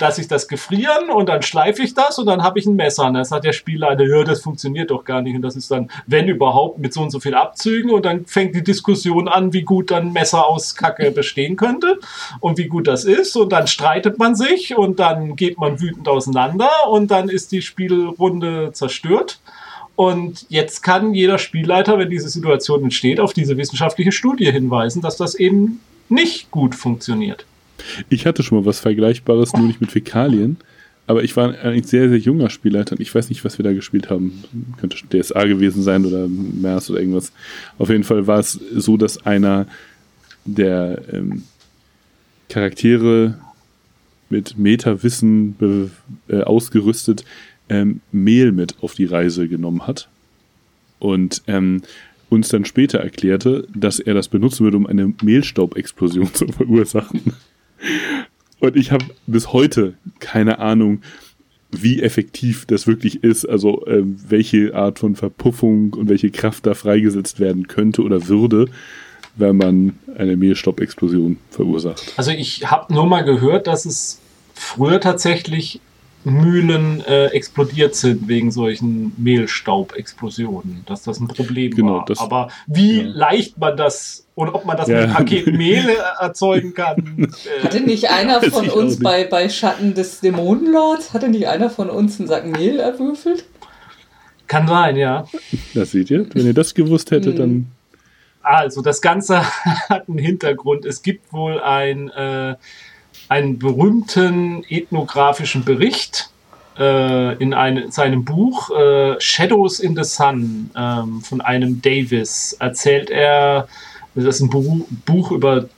lass ich das gefrieren und dann schleife ich das und dann habe ich ein Messer. Und das hat der Spieler eine, ja, das funktioniert doch gar nicht. Und das ist dann, wenn überhaupt, mit so und so viel Abzügen. Und dann fängt die Diskussion an, wie gut dann Messer aus Kacke bestehen könnte und wie gut das ist. Und dann streitet man sich und dann geht man wütend auseinander und dann ist die Spielrunde zerstört. Und jetzt kann jeder Spielleiter, wenn diese Situation entsteht, auf diese wissenschaftliche Studie hinweisen, dass das eben nicht gut funktioniert. Ich hatte schon mal was Vergleichbares, nur nicht mit Fäkalien. Aber ich war ein sehr, sehr junger Spielleiter und ich weiß nicht, was wir da gespielt haben. Könnte DSA gewesen sein oder MERS oder irgendwas. Auf jeden Fall war es so, dass einer der ähm, Charaktere mit Meta-Wissen äh, ausgerüstet ähm, Mehl mit auf die Reise genommen hat und ähm, uns dann später erklärte, dass er das benutzen würde, um eine Mehlstaubexplosion zu verursachen. Und ich habe bis heute keine Ahnung, wie effektiv das wirklich ist, also äh, welche Art von Verpuffung und welche Kraft da freigesetzt werden könnte oder würde, wenn man eine Mehlstaubexplosion verursacht. Also ich habe nur mal gehört, dass es früher tatsächlich Mühlen äh, explodiert sind wegen solchen Mehlstaubexplosionen, dass das ein Problem genau, war. Das, Aber wie ja. leicht man das und ob man das ja. mit einem Paket Mehl erzeugen kann. Äh, hatte nicht einer von uns bei, bei Schatten des Dämonenlords, hatte nicht einer von uns einen Sack Mehl erwürfelt? Kann sein, ja. Das seht ihr. Wenn ihr das gewusst hättet, hm. dann. Also, das Ganze hat einen Hintergrund. Es gibt wohl ein. Äh, einen berühmten ethnografischen Bericht äh, in eine, seinem Buch äh, Shadows in the Sun ähm, von einem Davis erzählt er, das ist ein Buch, Buch über,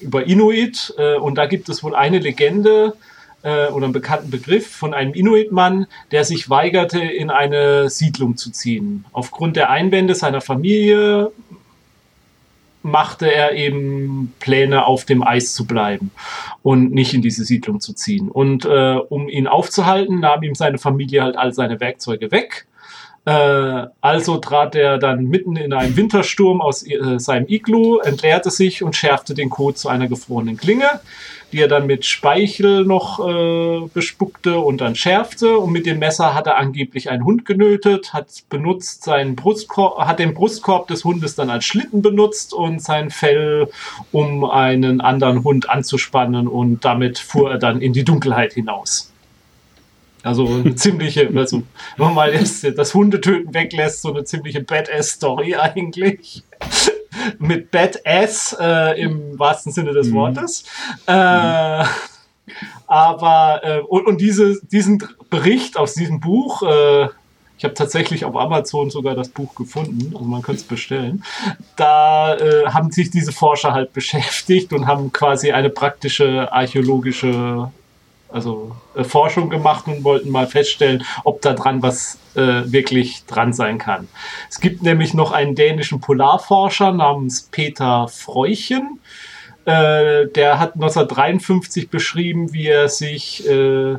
über Inuit äh, und da gibt es wohl eine Legende äh, oder einen bekannten Begriff von einem Inuit-Mann, der sich weigerte, in eine Siedlung zu ziehen. Aufgrund der Einwände seiner Familie machte er eben Pläne, auf dem Eis zu bleiben und nicht in diese Siedlung zu ziehen. Und äh, um ihn aufzuhalten, nahm ihm seine Familie halt all seine Werkzeuge weg. Äh, also trat er dann mitten in einen Wintersturm aus äh, seinem Iglu, entleerte sich und schärfte den Code zu einer gefrorenen Klinge die er dann mit Speichel noch äh, bespuckte und dann schärfte. Und mit dem Messer hat er angeblich einen Hund genötet, hat benutzt seinen Brustkorb, hat den Brustkorb des Hundes dann als Schlitten benutzt und sein Fell, um einen anderen Hund anzuspannen und damit fuhr er dann in die Dunkelheit hinaus. Also eine ziemliche, also wenn man mal das, das Hundetöten weglässt, so eine ziemliche Badass-Story eigentlich mit Badass äh, im wahrsten Sinne des mhm. Wortes. Äh, aber äh, und, und diese, diesen Bericht aus diesem Buch, äh, ich habe tatsächlich auf Amazon sogar das Buch gefunden, also man könnte es bestellen. Da äh, haben sich diese Forscher halt beschäftigt und haben quasi eine praktische archäologische also äh, Forschung gemacht und wollten mal feststellen, ob da dran was äh, wirklich dran sein kann. Es gibt nämlich noch einen dänischen Polarforscher namens Peter Freuchen. Äh, der hat 1953 beschrieben, wie er sich äh,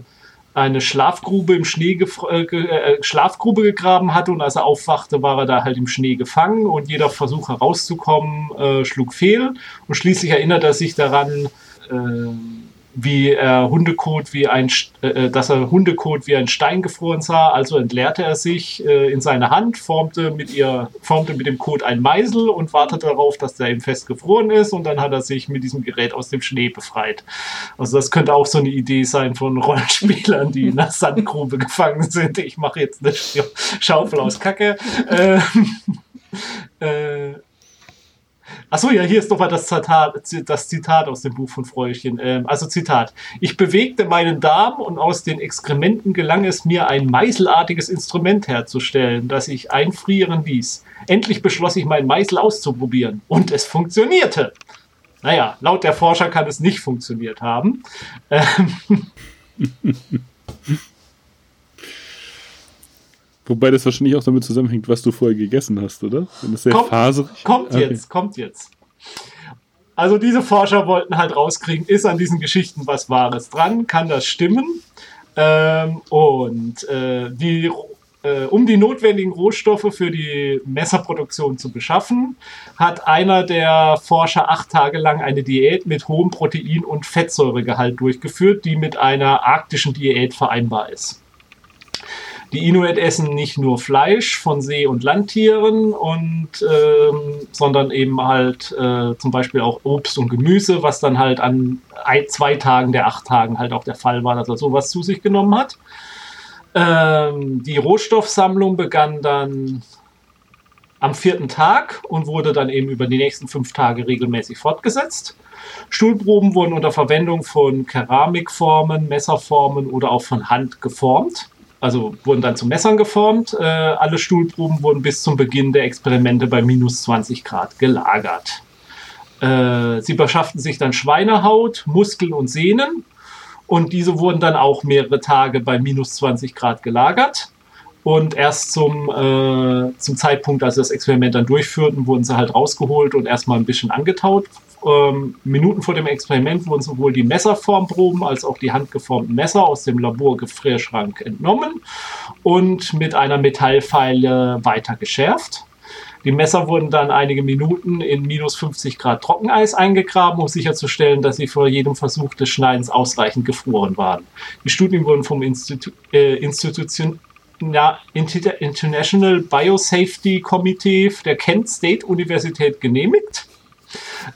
eine Schlafgrube im Schnee äh, äh, Schlafgrube gegraben hatte und als er aufwachte, war er da halt im Schnee gefangen und jeder Versuch herauszukommen äh, schlug fehl und schließlich erinnert er sich daran, äh, wie er Hundekot wie ein, äh, äh, dass er Hundekot wie ein Stein gefroren sah. Also entleerte er sich äh, in seine Hand, formte mit ihr, formte mit dem Kot ein Meisel und wartete darauf, dass der ihm fest gefroren ist. Und dann hat er sich mit diesem Gerät aus dem Schnee befreit. Also das könnte auch so eine Idee sein von Rollenspielern, die in der Sandgrube gefangen sind. Ich mache jetzt eine Schaufel aus Kacke. Ähm, äh, Achso, ja, hier ist doch mal das Zitat, das Zitat aus dem Buch von Fräuchen. Ähm, also Zitat. Ich bewegte meinen Darm und aus den Exkrementen gelang es mir, ein meißelartiges Instrument herzustellen, das ich einfrieren ließ. Endlich beschloss ich, meinen Meißel auszuprobieren. Und es funktionierte. Naja, laut der Forscher kann es nicht funktioniert haben. Ähm, Wobei das wahrscheinlich auch damit zusammenhängt, was du vorher gegessen hast, oder? Wenn das sehr kommt, faserig. Kommt okay. jetzt, kommt jetzt. Also diese Forscher wollten halt rauskriegen, ist an diesen Geschichten was Wahres dran? Kann das stimmen? Ähm, und äh, die, äh, um die notwendigen Rohstoffe für die Messerproduktion zu beschaffen, hat einer der Forscher acht Tage lang eine Diät mit hohem Protein- und Fettsäuregehalt durchgeführt, die mit einer arktischen Diät vereinbar ist. Die Inuit essen nicht nur Fleisch von See- und Landtieren, und, ähm, sondern eben halt äh, zum Beispiel auch Obst und Gemüse, was dann halt an ein, zwei Tagen der acht Tagen halt auch der Fall war, dass er sowas zu sich genommen hat. Ähm, die Rohstoffsammlung begann dann am vierten Tag und wurde dann eben über die nächsten fünf Tage regelmäßig fortgesetzt. Stuhlproben wurden unter Verwendung von Keramikformen, Messerformen oder auch von Hand geformt also wurden dann zu Messern geformt. Äh, alle Stuhlproben wurden bis zum Beginn der Experimente bei minus 20 Grad gelagert. Äh, sie beschafften sich dann Schweinehaut, Muskeln und Sehnen und diese wurden dann auch mehrere Tage bei minus 20 Grad gelagert. Und erst zum, äh, zum Zeitpunkt, als sie das Experiment dann durchführten, wurden sie halt rausgeholt und erstmal ein bisschen angetaut ähm, Minuten vor dem Experiment wurden sowohl die Messerformproben als auch die handgeformten Messer aus dem Laborgefrierschrank entnommen und mit einer Metallpfeile weiter geschärft. Die Messer wurden dann einige Minuten in minus 50 Grad Trockeneis eingegraben, um sicherzustellen, dass sie vor jedem Versuch des Schneidens ausreichend gefroren waren. Die Studien wurden vom Institu äh, Institution ja, International Biosafety Committee der Kent State Universität genehmigt.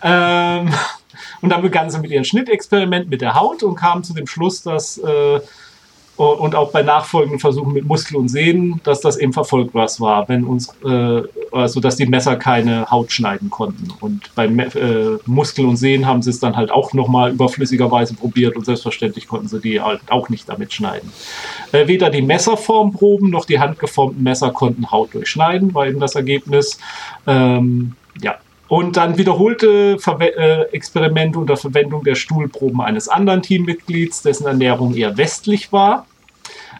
Ähm, und dann begann sie mit ihrem Schnittexperiment mit der Haut und kam zu dem Schluss, dass äh, und auch bei nachfolgenden Versuchen mit Muskel und Sehnen, dass das eben verfolgbar war, wenn uns, äh, also dass die Messer keine Haut schneiden konnten. Und bei äh, Muskel und Sehnen haben sie es dann halt auch nochmal überflüssigerweise probiert und selbstverständlich konnten sie die halt auch nicht damit schneiden. Äh, weder die Messerformproben noch die handgeformten Messer konnten Haut durchschneiden, war eben das Ergebnis. Ähm, ja, und dann wiederholte Verwe äh, Experimente unter Verwendung der Stuhlproben eines anderen Teammitglieds, dessen Ernährung eher westlich war,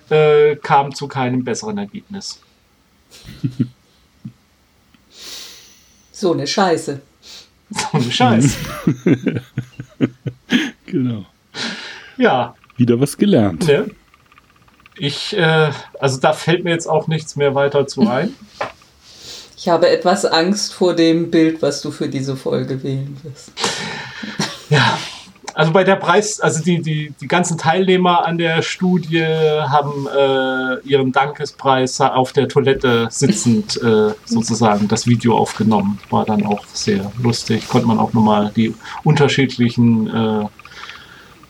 äh, kam zu keinem besseren Ergebnis. So eine Scheiße. So eine Scheiße. genau. Ja. Wieder was gelernt. Ne? Ich, äh, also da fällt mir jetzt auch nichts mehr weiter zu ein. Ich habe etwas Angst vor dem Bild, was du für diese Folge wählen wirst. Ja, also bei der Preis, also die, die, die ganzen Teilnehmer an der Studie haben äh, ihren Dankespreis auf der Toilette sitzend äh, sozusagen das Video aufgenommen. War dann auch sehr lustig. Konnte man auch nochmal die unterschiedlichen äh,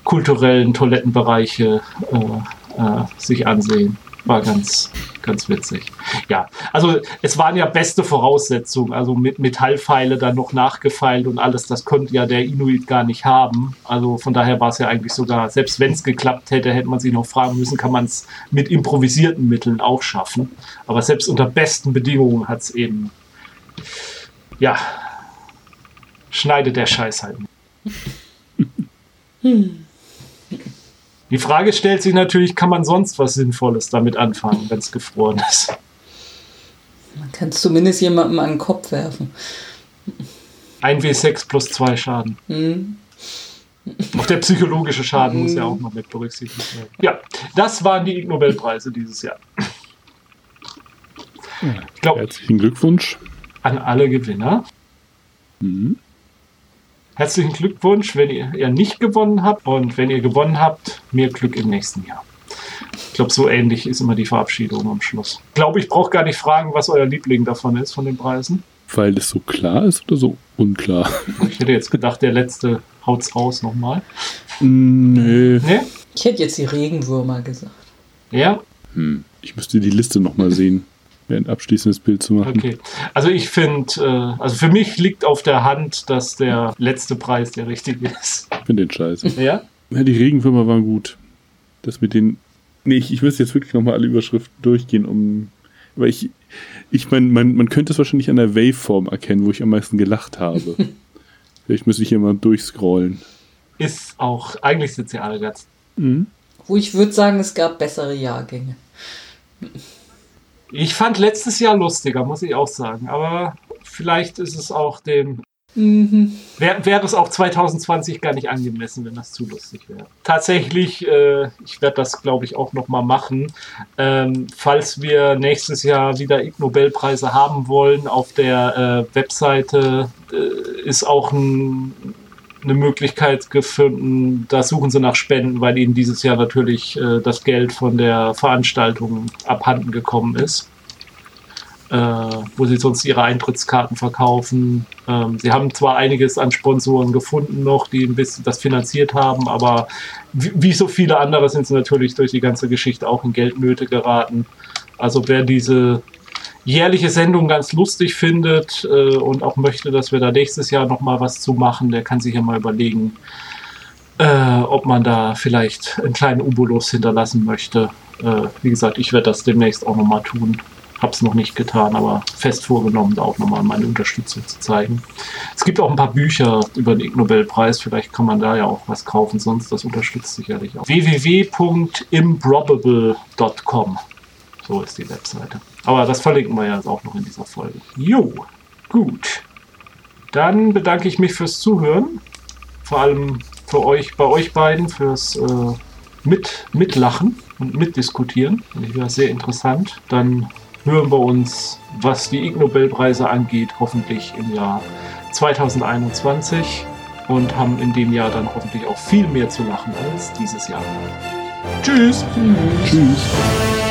kulturellen Toilettenbereiche äh, äh, sich ansehen war ganz, ganz witzig. Ja, also es waren ja beste Voraussetzungen, also mit Metallpfeile dann noch nachgefeilt und alles, das konnte ja der Inuit gar nicht haben. Also von daher war es ja eigentlich sogar, selbst wenn es geklappt hätte, hätte man sich noch fragen müssen, kann man es mit improvisierten Mitteln auch schaffen. Aber selbst unter besten Bedingungen hat es eben, ja, schneidet der Scheiß halt. Hm. Die Frage stellt sich natürlich, kann man sonst was Sinnvolles damit anfangen, wenn es gefroren ist? Man kann es zumindest jemandem an den Kopf werfen. Ein W6 plus zwei Schaden. Mhm. Auch der psychologische Schaden mhm. muss ja auch noch mit berücksichtigt werden. Ja, das waren die Ig Nobelpreise dieses Jahr. glaub, Herzlichen Glückwunsch an alle Gewinner. Mhm. Herzlichen Glückwunsch, wenn ihr, ihr nicht gewonnen habt. Und wenn ihr gewonnen habt, mehr Glück im nächsten Jahr. Ich glaube, so ähnlich ist immer die Verabschiedung am Schluss. Ich glaube, ich brauche gar nicht fragen, was euer Liebling davon ist, von den Preisen. Weil das so klar ist oder so unklar? Ich hätte jetzt gedacht, der letzte haut's raus nochmal. Nö. Nee? Ich hätte jetzt die Regenwürmer gesagt. Ja? Hm. Ich müsste die Liste nochmal sehen ein abschließendes Bild zu machen. Okay. Also ich finde, äh, also für mich liegt auf der Hand, dass der letzte Preis der richtige ist. Ich finde den scheiße. Ja? Ja, die Regenwürmer waren gut. Das mit den. Nee, ich, ich müsste jetzt wirklich nochmal alle Überschriften durchgehen, um. Aber ich, ich meine, man, man könnte es wahrscheinlich an der Waveform erkennen, wo ich am meisten gelacht habe. Vielleicht müsste ich hier mal durchscrollen. Ist auch, eigentlich sind sie alle ganz. Mhm. Wo ich würde sagen, es gab bessere Jahrgänge. Ich fand letztes Jahr lustiger, muss ich auch sagen. Aber vielleicht ist es auch dem. Mhm. Wäre wär es auch 2020 gar nicht angemessen, wenn das zu lustig wäre. Tatsächlich, äh, ich werde das, glaube ich, auch nochmal machen. Ähm, falls wir nächstes Jahr wieder Ig Nobelpreise haben wollen, auf der äh, Webseite äh, ist auch ein eine Möglichkeit gefunden, da suchen sie nach Spenden, weil ihnen dieses Jahr natürlich äh, das Geld von der Veranstaltung abhanden gekommen ist, äh, wo sie sonst ihre Eintrittskarten verkaufen. Ähm, sie haben zwar einiges an Sponsoren gefunden noch, die ein bisschen das finanziert haben, aber wie, wie so viele andere sind sie natürlich durch die ganze Geschichte auch in Geldnöte geraten. Also wer diese jährliche Sendung ganz lustig findet äh, und auch möchte, dass wir da nächstes Jahr nochmal was zu machen, der kann sich ja mal überlegen, äh, ob man da vielleicht einen kleinen Ubolus hinterlassen möchte. Äh, wie gesagt, ich werde das demnächst auch nochmal tun. Hab's noch nicht getan, aber fest vorgenommen, da auch nochmal meine Unterstützung zu zeigen. Es gibt auch ein paar Bücher über den Ig Nobelpreis, vielleicht kann man da ja auch was kaufen, sonst das unterstützt sicherlich auch. www.improbable.com So ist die Webseite. Aber das verlinken wir ja auch noch in dieser Folge. Jo, gut. Dann bedanke ich mich fürs Zuhören. Vor allem für euch, bei euch beiden, fürs äh, mit, Mitlachen und Mitdiskutieren. Das war sehr interessant. Dann hören wir uns, was die Ig Nobelpreise angeht, hoffentlich im Jahr 2021 und haben in dem Jahr dann hoffentlich auch viel mehr zu lachen als dieses Jahr. Tschüss. Tschüss.